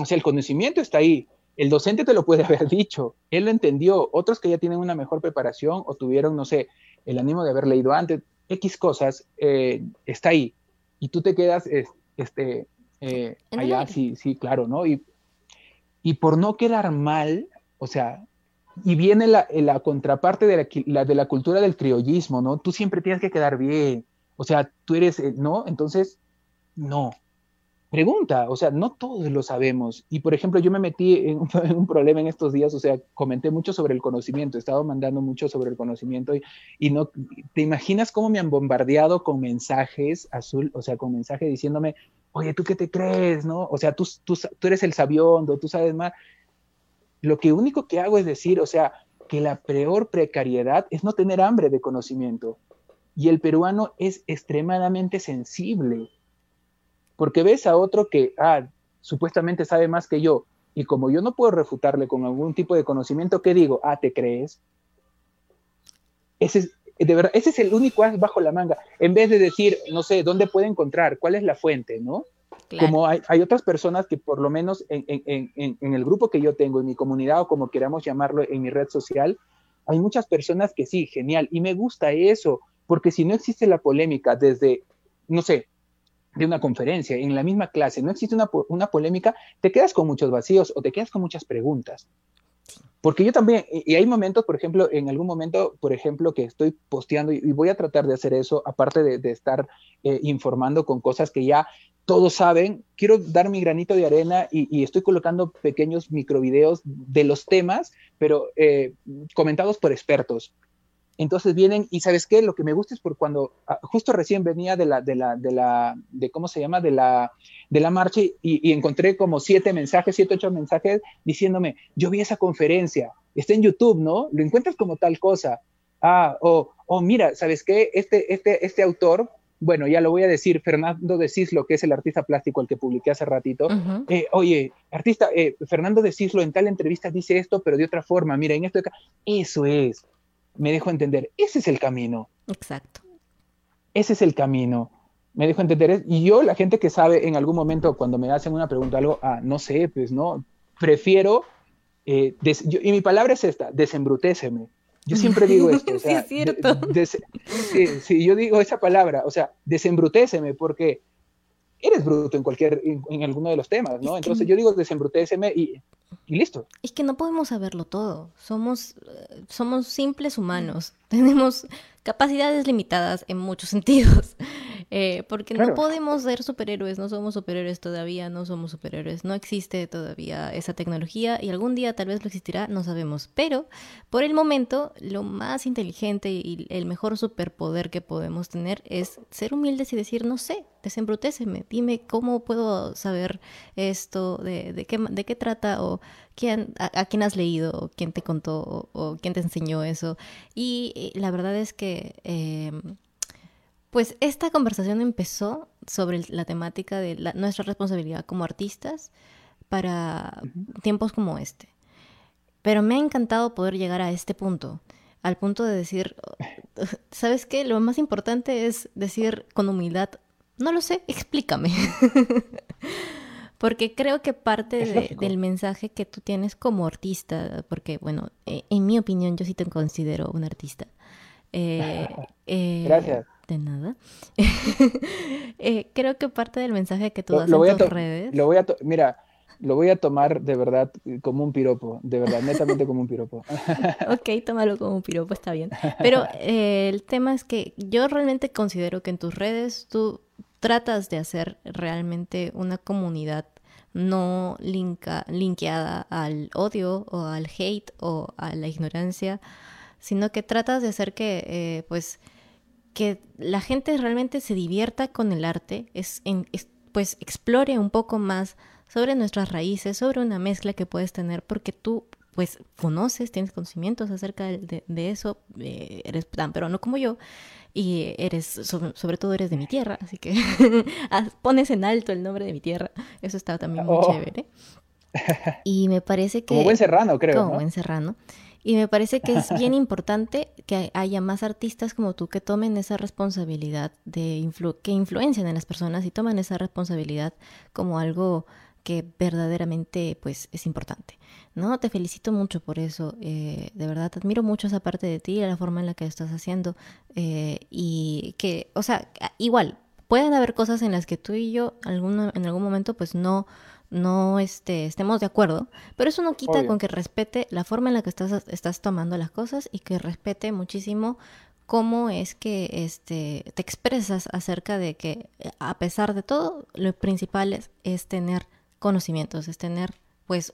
o sea, el conocimiento está ahí, el docente te lo puede haber dicho, él lo entendió, otros que ya tienen una mejor preparación o tuvieron, no sé, el ánimo de haber leído antes, X cosas, eh, está ahí. Y tú te quedas este, eh, allá, sí, sí, claro, ¿no? Y, y por no quedar mal, o sea, y viene la, la contraparte de la, de la cultura del criollismo, ¿no? Tú siempre tienes que quedar bien, o sea, tú eres, eh, ¿no? Entonces, no, pregunta, o sea, no todos lo sabemos. Y por ejemplo, yo me metí en un, problema en estos días, o sea, comenté mucho sobre el conocimiento, he estado mandando mucho sobre el conocimiento y, no, ¿te imaginas cómo me han bombardeado con mensajes azul, o sea, con mensajes diciéndome, oye, ¿tú qué te crees? ¿No? O sea, tú, tú, tú eres el sabiondo, tú sabes más. Lo que único que hago es decir, o sea, que la peor precariedad es no tener hambre de conocimiento. Y el peruano es extremadamente sensible porque ves a otro que, ah, supuestamente sabe más que yo, y como yo no puedo refutarle con algún tipo de conocimiento, ¿qué digo? Ah, ¿te crees? Ese es, de verdad, ese es el único as bajo la manga. En vez de decir, no sé, ¿dónde puede encontrar? ¿Cuál es la fuente? ¿No? Como hay, otras personas que por lo menos en, en, el grupo que yo tengo, en mi comunidad o como queramos llamarlo, en mi red social, hay muchas personas que sí, genial, y me gusta eso, porque si no existe la polémica desde, no sé, de una conferencia, en la misma clase, no existe una, una polémica, te quedas con muchos vacíos o te quedas con muchas preguntas. Porque yo también, y hay momentos, por ejemplo, en algún momento, por ejemplo, que estoy posteando y, voy a tratar de hacer eso, aparte de, estar eh, informando con cosas que ya todos saben, quiero dar mi granito de arena y, estoy colocando pequeños microvideos de los temas, pero eh, comentados por expertos. Entonces vienen y sabes qué, lo que me gusta es por cuando ah, justo recién venía de la, de la, de la, de cómo se llama, de la, de la marcha y, encontré como siete mensajes, siete, ocho mensajes diciéndome, yo vi esa conferencia, está en YouTube, ¿no? Lo encuentras como tal cosa. Ah, o, oh, mira, ¿sabes qué? Este, este, este autor, bueno, ya lo voy a decir, Fernando de Cislo, que es el artista plástico al que publiqué hace ratito. Eh, oye, artista, eh, Fernando de Cislo en tal entrevista dice esto, pero de otra forma, mira, en esto, eso es, me dejo entender, ese es el camino. Exacto. Ese es el camino. Me dejo entender. Y yo, la gente que sabe en algún momento cuando me hacen una pregunta, algo, ah, no sé, pues no, prefiero, eh, y mi palabra es esta, desembrutéceme. Yo siempre digo esto. O sea, sí, es cierto. sí, yo digo esa palabra, o sea, desembrutéceme, porque eres bruto en cualquier, en, alguno de los temas, ¿no? Entonces yo digo desembrutéceme y, y, listo. Es que no podemos saberlo todo. Somos, eh, somos simples humanos. Tenemos capacidades limitadas en muchos sentidos. Eh, porque no podemos ser superhéroes, no somos superhéroes todavía, no somos superhéroes, no existe todavía esa tecnología y algún día tal vez lo existirá, no sabemos. Pero por el momento, lo más inteligente y el mejor superpoder que podemos tener es ser humildes y decir, no sé, desembrutéseme, dime cómo puedo saber esto, de, de, qué, de qué trata o quién, a, quién has leído, o quién te contó o, quién te enseñó eso. Y, la verdad es que... Em, pues esta conversación empezó sobre la temática de nuestra responsabilidad como artistas para tiempos como este. Pero me ha encantado poder llegar a este punto, al punto de decir, ¿sabes qué? Lo más importante es decir con humildad, no lo sé, explícame. porque creo que parte del mensaje que tú tienes como artista, porque bueno, e, en mi opinión yo sí te considero un artista. Eh, eh, Gracias de nada. Eh, creo que parte del mensaje que tú das en tus redes. Lo voy a mira, lo voy a tomar de verdad como un piropo, de verdad, netamente como un piropo. ok, tómalo como un piropo, está bien. Pero eh, el tema es que yo realmente considero que en tus redes tú tratas de hacer realmente una comunidad no linka, linkeada al odio o al hate o a la ignorancia, sino que tratas de hacer que, eh, pues, que la gente realmente se divierta con el arte, es, pues explore un poco más sobre nuestras raíces, sobre una mezcla que puedes tener, porque tú pues conoces, tienes conocimientos acerca de, eso, eh, eres tan pero no como yo, y eres, sobre, todo eres de mi tierra, así que pones en alto el nombre de mi tierra, eso está también muy oh. chévere. Y me parece que... Como buen serrano, creo. Como buen serrano. Y me parece que es bien importante que haya más artistas como tú que tomen esa responsabilidad, de que influencien en las personas y tomen esa responsabilidad como algo que verdaderamente pues es importante. ¿no? Te felicito mucho por eso, eh, de verdad te admiro mucho esa parte de ti, la forma en la que estás haciendo eh, y que, o sea, igual, pueden haber cosas en las que tú y yo alguno, en algún momento pues no no este, estemos de acuerdo, pero eso no quita con que respete la forma en la que estás, estás tomando las cosas y que respete muchísimo cómo es que este, te expresas acerca de que a pesar de todo, lo principal es, es tener conocimientos, es tener pues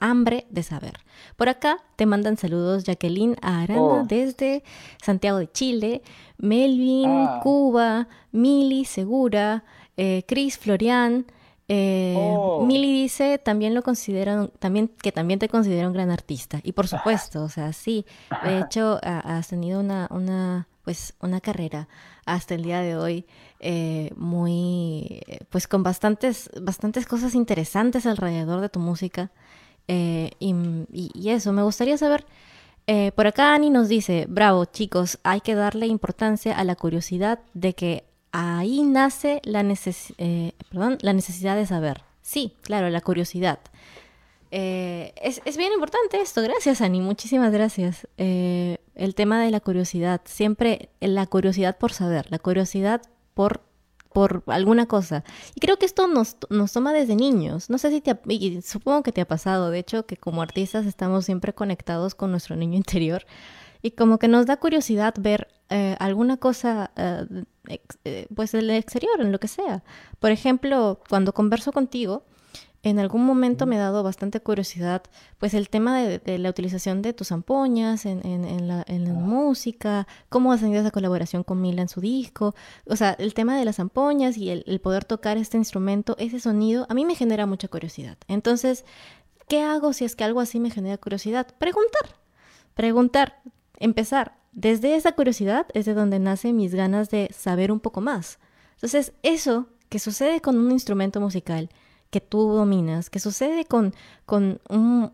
hambre de saber. Por acá te mandan saludos Jacqueline Arana oh. desde Santiago de Chile, Melvin, ah. Cuba, Mili Segura, eh, Cris Florian, eh, oh. Mili dice también lo consideran, también, que también te considera un gran artista. Y por supuesto, o sea, sí, de hecho has tenido una, una, pues, una carrera hasta el día de hoy eh, muy, pues con bastantes, bastantes cosas interesantes alrededor de tu música. Eh, y, eso, me gustaría saber, por acá Ani nos dice, bravo chicos, hay que darle importancia a la curiosidad de que ahí nace la, eh, la necesidad de saber. Sí, claro, la curiosidad. Eh, es, bien importante esto. Gracias, Ani. Muchísimas gracias. Eh, el tema de la curiosidad. Siempre la curiosidad por saber, la curiosidad por, por alguna cosa. Y creo que esto nos, nos toma desde niños. No sé si te y supongo que te ha pasado. De hecho, que como artistas estamos siempre conectados con nuestro niño interior. Y como que nos da curiosidad ver alguna cosa eh, pues el exterior, en lo que sea. Por ejemplo, cuando converso contigo, en algún momento me ha dado bastante curiosidad, pues el tema de, la utilización de tus ampoñas en, en, la, en, la, música, cómo has tenido esa colaboración con Mila en su disco, o sea, el tema de las ampoñas y el, el, poder tocar este instrumento, ese sonido, a mí me genera mucha curiosidad. Entonces, ¿qué hago si es que algo así me genera curiosidad? Preguntar, preguntar, empezar. Desde esa curiosidad es de donde nacen mis ganas de saber un poco más. Entonces, eso que sucede con un instrumento musical que tú dominas, que sucede con, con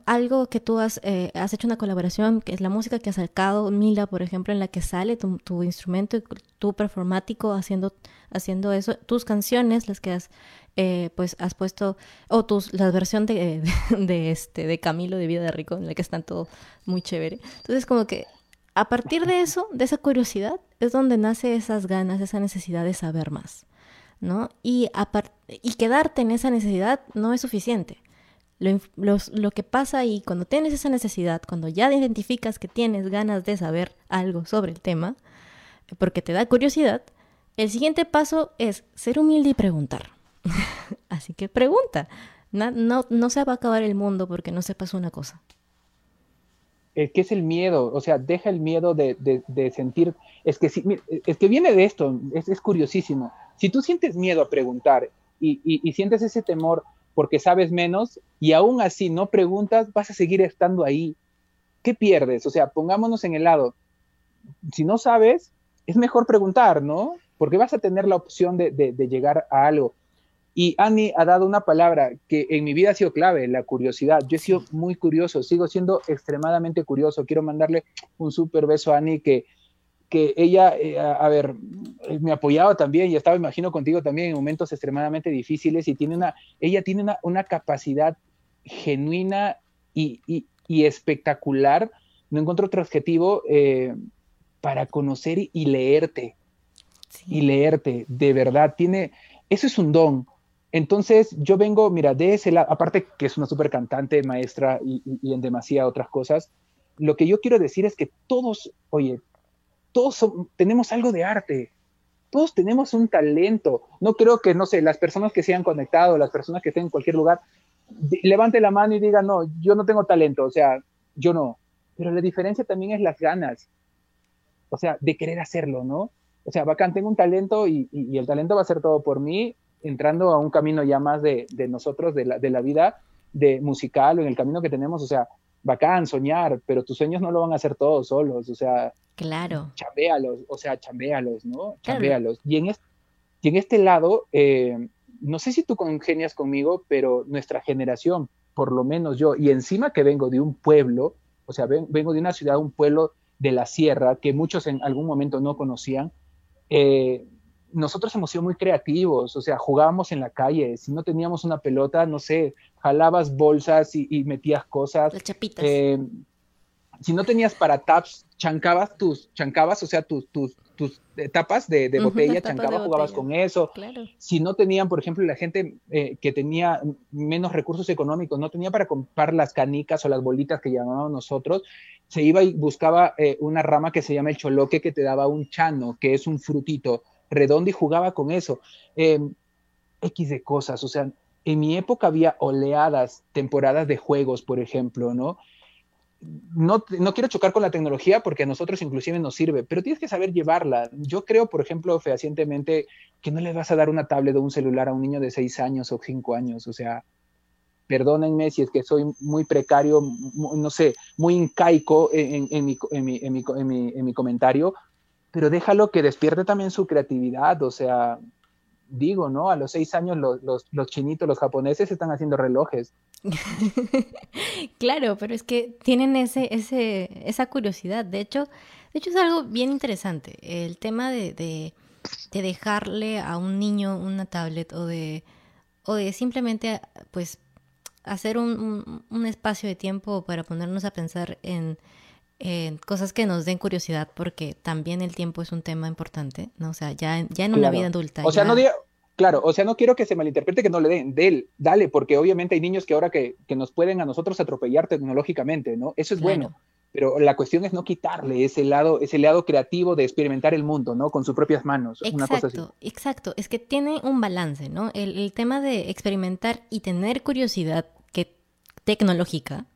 algo que tú has, eh, has hecho una colaboración, que es la música que ha sacado Mila, por ejemplo, en la que sale tu, instrumento tu performático haciendo, haciendo eso, tus canciones, las que has, eh, pues, has puesto, o tus, la versión de, de, este, de Camilo de Vida de Rico, en la que están todo muy chévere. Entonces, como que a partir de eso, de esa curiosidad, es donde nace esas ganas, esa necesidad de saber más. ¿No? Y, y quedarte en esa necesidad no es suficiente. Lo, que pasa ahí, cuando tienes esa necesidad, cuando ya identificas que tienes ganas de saber algo sobre el tema, porque te da curiosidad, el siguiente paso es ser humilde y preguntar. Así que pregunta. No, no, se va a acabar el mundo porque no sepas una cosa. ¿Qué es el miedo? O sea, deja el miedo de, sentir. Es que, es que viene de esto, es, es curiosísimo. Si tú sientes miedo a preguntar y, sientes ese temor porque sabes menos y aún así no preguntas, vas a seguir estando ahí. ¿Qué pierdes? O sea, pongámonos en el lado. Si no sabes, es mejor preguntar, ¿no? Porque vas a tener la opción de, llegar a algo. Y Annie ha dado una palabra que en mi vida ha sido clave, la curiosidad. Yo he sido muy curioso, sigo siendo extremadamente curioso. Quiero mandarle un súper beso a Annie que que ella, eh, a, ver, eh, me apoyaba también y estaba, imagino, contigo también en momentos extremadamente difíciles y tiene una, ella tiene una, capacidad genuina y, espectacular, no encuentro otro adjetivo, eh, para conocer y, leerte. Y leerte, de verdad, tiene, eso es un don. Entonces yo vengo, mira, de ese lado, aparte que es una súper cantante, maestra y, y en demasía otras cosas, lo que yo quiero decir es que todos, oye, todos tenemos algo de arte, todos tenemos un talento. No creo que, no sé, las personas que se hayan conectado, las personas que estén en cualquier lugar, levante la mano y diga, no, yo no tengo talento, o sea, yo no. Pero la diferencia también es las ganas, o sea, de querer hacerlo, ¿no? O sea, bacán, tengo un talento y, el talento va a ser todo por mí, entrando a un camino ya más de, nosotros, de la, de la vida de musical o en el camino que tenemos, o sea, bacán, soñar, pero tus sueños no lo van a hacer todos solos, o sea, claro. chambéalos, o sea, chambéalos, ¿no? Chambéalos. Y, en este, y en este lado, eh, no sé si tú congenias conmigo, pero nuestra generación, por lo menos yo, y encima que vengo de un pueblo, o sea, vengo de una ciudad, un pueblo de la sierra, que muchos en algún momento no conocían, eh, nosotros hemos sido muy creativos, o sea, jugábamos en la calle, si no teníamos una pelota, no sé, jalabas bolsas y, metías cosas. Las chapitas. Eh, si no tenías para taps, chancabas tus, chancabas, o sea, tus, tus, tus tapas de, botella, chancabas, jugabas con eso. Si no tenían, por ejemplo, la gente eh, que tenía menos recursos económicos, no tenía para comprar las canicas o las bolitas que llamábamos nosotros, se iba y buscaba eh, una rama que se llama el choloque que te daba un chano, que es un frutito redondo y jugaba con eso. Em, X de cosas, o sea, en mi época había oleadas, temporadas de juegos, por ejemplo, ¿no? No, no, quiero chocar con la tecnología porque a nosotros inclusive nos sirve, pero tienes que saber llevarla. Yo creo, por ejemplo, fehacientemente que no le vas a dar una tablet o un celular a un niño de seis años o cinco años. O sea, perdónenme si es que soy muy precario, no sé, muy incaico en, en, mi, en mi comentario, pero déjalo que despierte también su creatividad, o sea, digo, ¿no? A los seis años los, los, chinitos, los japoneses están haciendo relojes. claro, pero es que tienen ese, ese, esa curiosidad. De hecho, de hecho es algo bien interesante. El tema de, de, dejarle a un niño una tablet o de, o de simplemente, pues, hacer un, un espacio de tiempo para ponernos a pensar en cosas que nos den curiosidad, porque también el tiempo es un tema importante, ¿no? O sea, ya, ya en una vida adulta. O sea, no diga, claro, o sea, no quiero que se malinterprete que no le den, del, dale, porque obviamente hay niños que ahora que, que, nos pueden a nosotros atropellar tecnológicamente, ¿no? Eso es bueno. Pero la cuestión es no quitarle ese lado, ese lado creativo de experimentar el mundo, ¿no? Con sus propias manos. Exacto, una cosa así. exacto. Es que tiene un balance, ¿no? El, el tema de experimentar y tener curiosidad que, tecnológica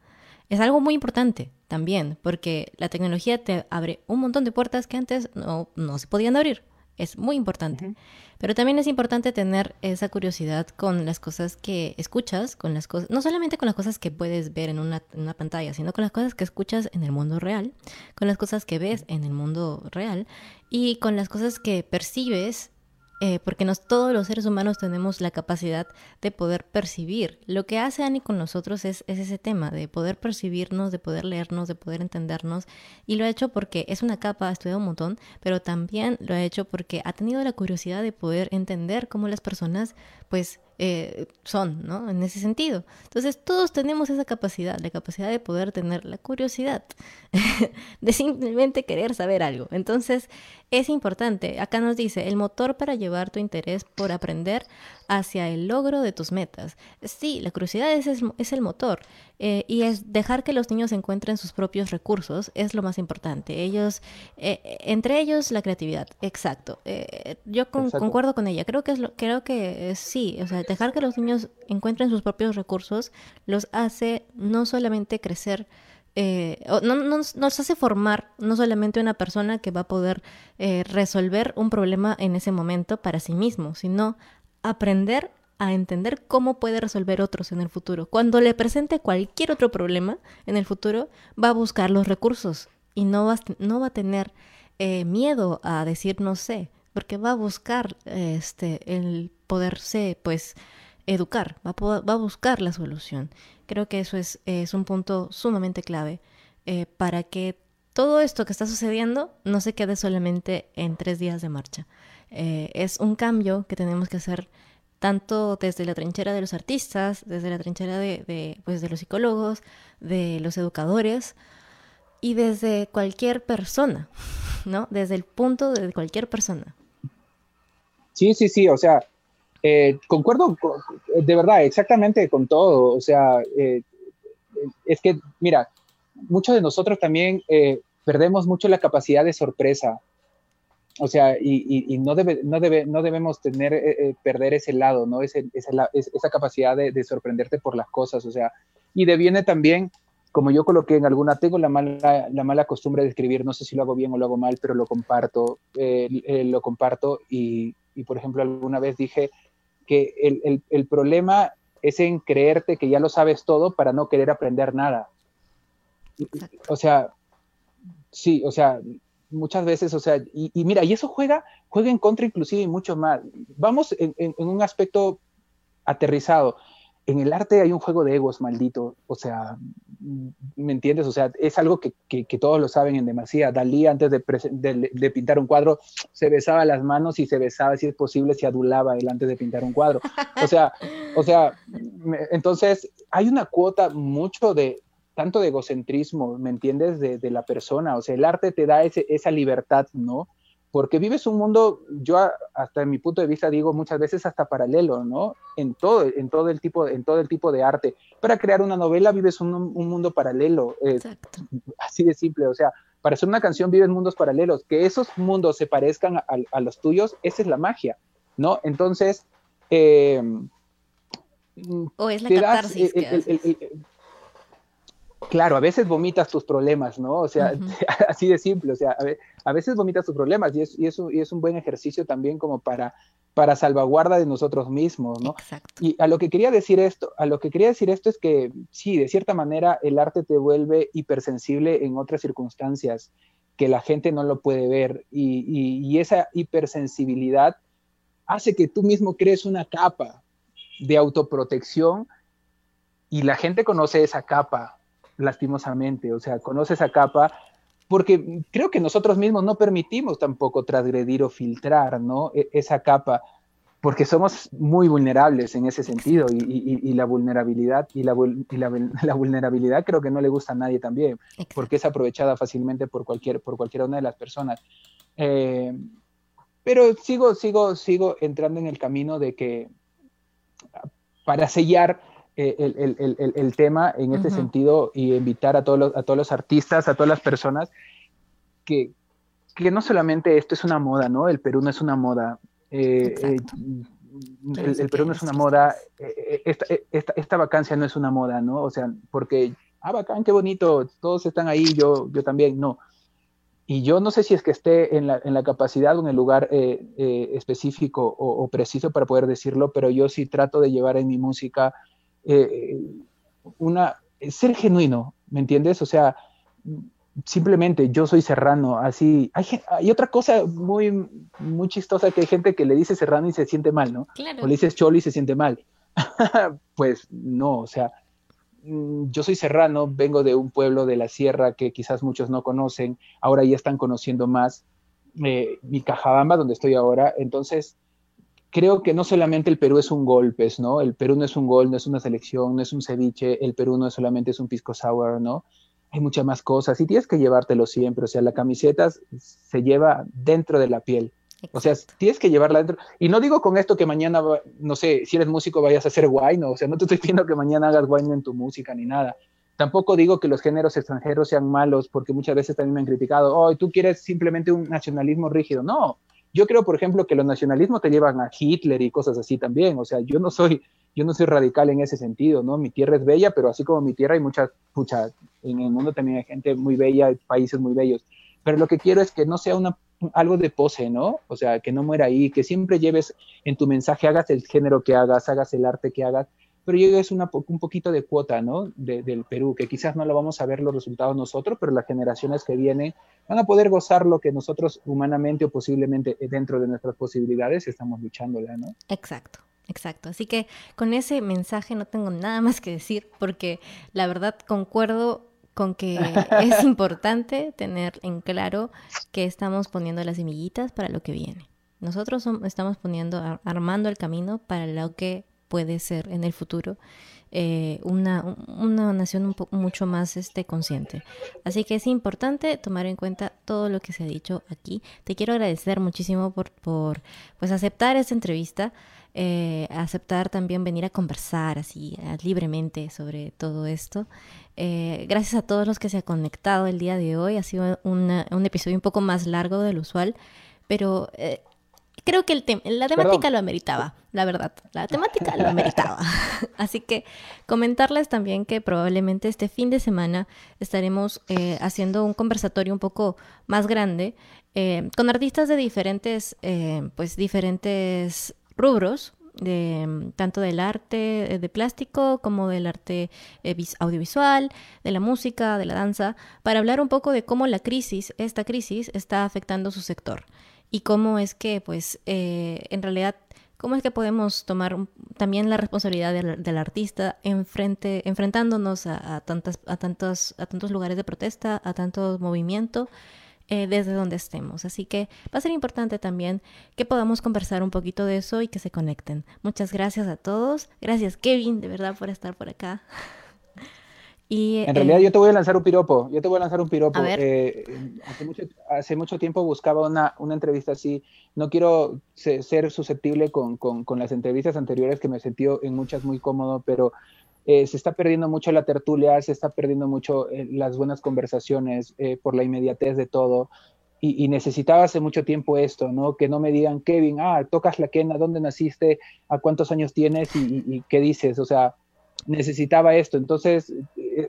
es algo muy importante también, porque la tecnología te abre un montón de puertas que antes no, no se podían abrir. Es muy importante. Pero también es importante tener esa curiosidad con las cosas que escuchas, con las cosas, no solamente con las cosas que puedes ver en una, en una pantalla, sino con las cosas que escuchas en el mundo real, con las cosas que ves en el mundo real y con las cosas que percibes eh, porque nos, todos los seres humanos tenemos la capacidad de poder percibir. Lo que hace Ani con nosotros es, es, ese tema, de poder percibirnos, de poder leernos, de poder entendernos. Y lo ha hecho porque es una capa, ha estudiado un montón, pero también lo ha hecho porque ha tenido la curiosidad de poder entender cómo las personas, pues, eh, son, ¿no? En ese sentido. Entonces, todos tenemos esa capacidad, la capacidad de poder tener la curiosidad, de simplemente querer saber algo. Entonces, es importante. Acá nos dice, el motor para llevar tu interés por aprender hacia el logro de tus metas. Sí, la curiosidad es, es, el motor eh, y es dejar que los niños encuentren sus propios recursos es lo más importante. Ellos, eh, entre ellos la creatividad, exacto. Eh, yo concuerdo con ella. Creo que es lo, creo que sí, o sea, dejar que los niños encuentren sus propios recursos los hace no solamente crecer eh, no, nos hace formar no solamente una persona que va a poder eh, resolver un problema en ese momento para sí mismo, sino aprender a entender cómo puede resolver otros en el futuro. Cuando le presente cualquier otro problema en el futuro, va a buscar los recursos y no va, no va a tener eh, miedo a decir no sé, porque va a buscar este, el poderse, pues, educar, va a, va a buscar la solución. Creo que eso es, es un punto sumamente clave eh, para que todo esto que está sucediendo no se quede solamente en tres días de marcha. Eh, es un cambio que tenemos que hacer tanto desde la trinchera de los artistas, desde la trinchera de, pues, de los psicólogos, de los educadores y desde cualquier persona, ¿no? Desde el punto de cualquier persona. Sí, sí, sí, o sea, eh, concuerdo de verdad exactamente con todo. O sea, eh, es que, mira, muchos de nosotros también eh, perdemos mucho la capacidad de sorpresa. O sea, y, no, debe, no, debe, no debemos tener, perder ese lado, ¿no? esa, esa capacidad de, sorprenderte por las cosas. O sea, y deviene también, como yo coloqué en alguna, tengo la mala, la mala costumbre de escribir, no sé si lo hago bien o lo hago mal, pero lo comparto, lo comparto y, y, por ejemplo, alguna vez dije, que el, el, problema es en creerte que ya lo sabes todo para no querer aprender nada. O sea, sí, o sea, muchas veces, o sea, y, mira, y eso juega, juega en contra inclusive y mucho más. Vamos en, un aspecto aterrizado en el arte hay un juego de egos maldito, o sea, ¿me entiendes? O sea, es algo que, que, todos lo saben en demasía. Dalí antes de, de, pintar un cuadro se besaba las manos y se besaba, si es posible, se adulaba él antes de pintar un cuadro. O sea, o sea, entonces hay una cuota mucho de, tanto de egocentrismo, ¿me entiendes? De, de la persona, o sea, el arte te da ese, esa libertad, ¿no? porque vives un mundo, yo hasta en mi punto de vista digo muchas veces hasta paralelo, ¿no? En todo, en todo, el, tipo, en todo el tipo de arte. Para crear una novela vives un, un mundo paralelo, eh, así de simple, o sea, para hacer una canción vives mundos paralelos, que esos mundos se parezcan a, a los tuyos, esa es la magia, ¿no? Entonces, eh, o es la catarsis. Claro, a veces vomitas tus problemas, ¿no? O sea, así de simple, o sea, a, veces vomitas tus problemas y es, y, y es un buen ejercicio también como para, para salvaguarda de nosotros mismos, ¿no? Exacto. Y a lo que quería decir esto, a lo que quería decir esto es que sí, de cierta manera el arte te vuelve hipersensible en otras circunstancias que la gente no lo puede ver y, y esa hipersensibilidad hace que tú mismo crees una capa de autoprotección y la gente conoce esa capa lastimosamente, o sea, conoce esa capa, porque creo que nosotros mismos no permitimos tampoco transgredir o filtrar, ¿no? E, esa capa, porque somos muy vulnerables en ese sentido y, la vulnerabilidad y, la, la, vulnerabilidad creo que no le gusta a nadie también, porque es aprovechada fácilmente por cualquier por cualquiera una de las personas. Eh, pero sigo sigo sigo entrando en el camino de que para sellar eh, el, el, el, tema en este sentido y invitar a todos, los, a todos los artistas, a todas las personas que, que no solamente esto es una moda, ¿no? El Perú no es una moda. Eh, eh, el, Perú no es una moda, esta, esta, esta, vacancia no es una moda, ¿no? O sea, porque, ah, bacán, qué bonito, todos están ahí, yo, yo también, no. y yo no sé si es que esté en la, en la capacidad o en el lugar eh, eh, específico o, preciso para poder decirlo, pero yo sí trato de llevar en mi música eh, una, ser genuino, ¿me entiendes? O sea, simplemente yo soy serrano, así. Hay, hay, otra cosa muy, muy chistosa que hay gente que le dice serrano y se siente mal, ¿no? O le dices cholo y se siente mal. pues no, o sea, Mm, yo soy serrano, vengo de un pueblo de la sierra que quizás muchos no conocen, ahora ya están conociendo más eh, mi Cajabamba, donde estoy ahora. Entonces, creo que no solamente el Perú es un golpe, ¿no? El Perú no es un gol, no es una selección, no es un ceviche, el Perú no es solamente es un pisco sour, ¿no? Hay muchas más cosas y tienes que llevártelo siempre, o sea, la camiseta se lleva dentro de la piel. O sea, tienes que llevarla dentro. Y no digo con esto que mañana, no sé, si eres músico vayas a hacer wine, o sea, no te estoy pidiendo que mañana hagas wine en tu música ni nada. Tampoco digo que los géneros extranjeros sean malos, porque muchas veces también me han criticado, oh, tú quieres simplemente un nacionalismo rígido. No, yo creo, por ejemplo, que los nacionalismos te llevan a Hitler y cosas así también. O sea, yo no soy, yo no soy radical en ese sentido, ¿no? Mi tierra es bella, pero así como mi tierra hay muchas, muchas, en el mundo también hay gente muy bella, hay países muy bellos. Pero lo que quiero es que no sea una algo de pose, ¿no? O sea, que no muera ahí, que siempre lleves en tu mensaje, hagas el género que hagas, hagas el arte que hagas, pero llegues una, un poquito de cuota, ¿no? del Perú, que quizás no lo vamos a ver los resultados nosotros, pero las generaciones que vienen van a poder gozar lo que nosotros humanamente o posiblemente dentro de nuestras posibilidades estamos luchando, ¿no? Exacto. Exacto, así que con ese mensaje no tengo nada más que decir porque la verdad concuerdo con que es importante tener en claro que estamos poniendo las semillitas para lo que viene. Nosotros estamos poniendo, armando el camino para lo que puede ser en el futuro eh, una, una, nación un mucho más este, consciente. Así que es importante tomar en cuenta todo lo que se ha dicho aquí. Te quiero agradecer muchísimo por, por pues, aceptar esta entrevista. Eh, aceptar también venir a conversar así libremente sobre todo esto. Eh, gracias a todos los que se han conectado el día de hoy. Ha sido un episodio un poco más largo del usual, pero eh, creo que el la temática lo ameritaba, la verdad. La temática lo ameritaba. Así que comentarles también que probablemente este fin de semana estaremos eh, haciendo un conversatorio un poco más grande con artistas de diferentes, pues diferentes rubros, de, tanto del arte eh, de plástico como del arte eh, audiovisual, de la música, de la danza, para hablar un poco de cómo la crisis, esta crisis, está afectando su sector y cómo es que, pues, eh, en realidad, cómo es que podemos tomar también la responsabilidad del, artista enfrente, enfrentándonos a, tantas, a, tantos, a tantos lugares de protesta, a tanto movimiento eh, desde donde estemos. Así que va a ser importante también que podamos conversar un poquito de eso y que se conecten. Muchas gracias a todos. Gracias Kevin, de verdad, por estar por acá. Y, en realidad eh, yo te voy a lanzar un piropo, yo te voy a lanzar un piropo. Eh, hace, mucho, tiempo buscaba una, una entrevista así. No quiero ser, susceptible con, con, con, las entrevistas anteriores que me sentí en muchas muy cómodo, pero eh, se está perdiendo mucho la tertulia, se está perdiendo mucho las buenas conversaciones por la inmediatez de todo. Y, necesitaba hace mucho tiempo esto, ¿no? Que no me digan, Kevin, ah, tocas la quena, ¿dónde naciste? ¿A cuántos años tienes? ¿Y, qué dices? O sea, necesitaba esto. Entonces,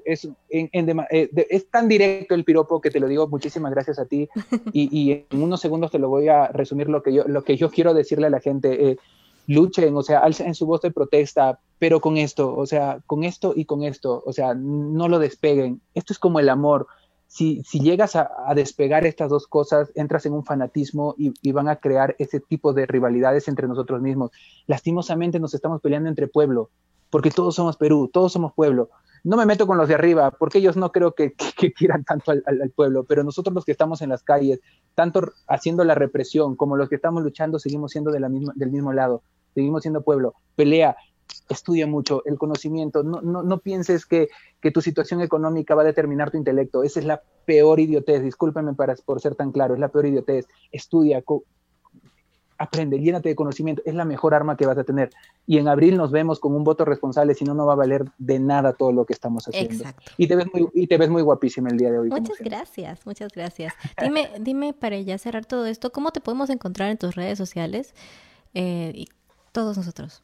es, es tan directo el piropo que te lo digo, muchísimas gracias a ti. Y, en unos segundos te lo voy a resumir lo que yo, lo que yo quiero decirle a la gente luchen, o sea, alcen su voz de protesta, pero con esto, o sea, con esto y con esto, o sea, no lo despeguen. Esto es como el amor. Si, si llegas a, despegar estas dos cosas, entras en un fanatismo y, y, van a crear ese tipo de rivalidades entre nosotros mismos. Lastimosamente nos estamos peleando entre pueblo, porque todos somos Perú, todos somos pueblo. No me meto con los de arriba, porque ellos no creo que, quieran tanto al, pueblo, pero nosotros los que estamos en las calles, tanto haciendo la represión como los que estamos luchando, seguimos siendo del mismo lado, seguimos siendo pueblo. Pelea, estudia mucho el conocimiento, no, no, no pienses que, que, tu situación económica va a determinar tu intelecto, esa es la peor idiotez, discúlpenme para, por ser tan claro, es la peor idiotez, estudia, aprende, llénate de conocimiento, es la mejor arma que vas a tener. Y en abril nos vemos con un voto responsable, si no, no va a valer de nada todo lo que estamos haciendo. Exacto. Y te ves muy, y te ves muy guapísima el día de hoy. Muchas gracias, muchas gracias. Dime, dime para ya cerrar todo esto, ¿cómo te podemos encontrar en tus redes sociales? Eh, y todos nosotros.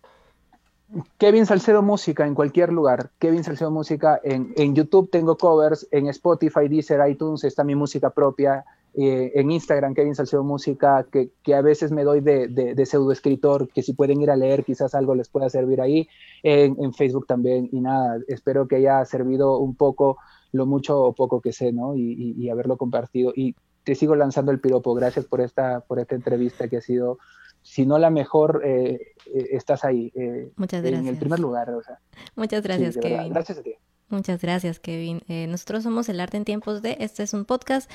Kevin Salcedo Música en cualquier lugar. Kevin Salcedo Música en, en YouTube tengo covers, en Spotify, Deezer, iTunes está mi música propia eh, en Instagram, Kevin Salcedo Música, que, que a veces me doy de, de, pseudo escritor, que si pueden ir a leer, quizás algo les pueda servir ahí, en, Facebook también, y nada, espero que haya servido un poco lo mucho o poco que sé, ¿no? Y, y, haberlo compartido. Y te sigo lanzando el piropo, gracias por esta, por esta entrevista que ha sido, si no la mejor, eh, eh, estás ahí. Muchas gracias. En el primer lugar, o sea. Muchas gracias, Kevin. Gracias a ti. Muchas gracias, Kevin. Eh, nosotros somos El Arte en Tiempos de. Este es un podcast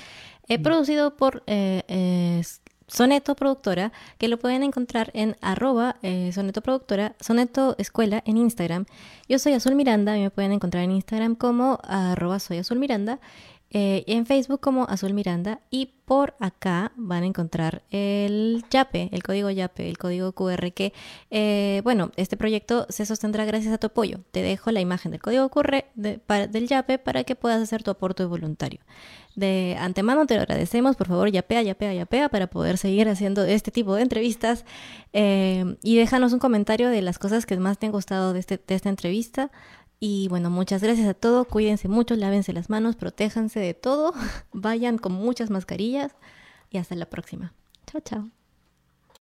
eh, producido por eh, Soneto Productora, que lo pueden encontrar en arroba Soneto Productora, Soneto Escuela en Instagram. Yo soy Azul Miranda y me pueden encontrar en Instagram como arroba soy Azul Miranda. Eh, en Facebook como Azul Miranda y por acá van a encontrar el YAPE, el código YAPE, el código QR que, eh, bueno, este proyecto se sostendrá gracias a tu apoyo. Te dejo la imagen del código QR del YAPE para que puedas hacer tu aporte voluntario. De antemano te lo agradecemos, por favor, yapea, yapea, yapea para poder seguir haciendo este tipo de entrevistas eh, y déjanos un comentario de las cosas que más te han gustado de, este, de esta entrevista. Y bueno, muchas gracias a todos. Cuídense mucho, lávense las manos, protéjanse de todo. Vayan con muchas mascarillas y hasta la próxima. Chao, chao.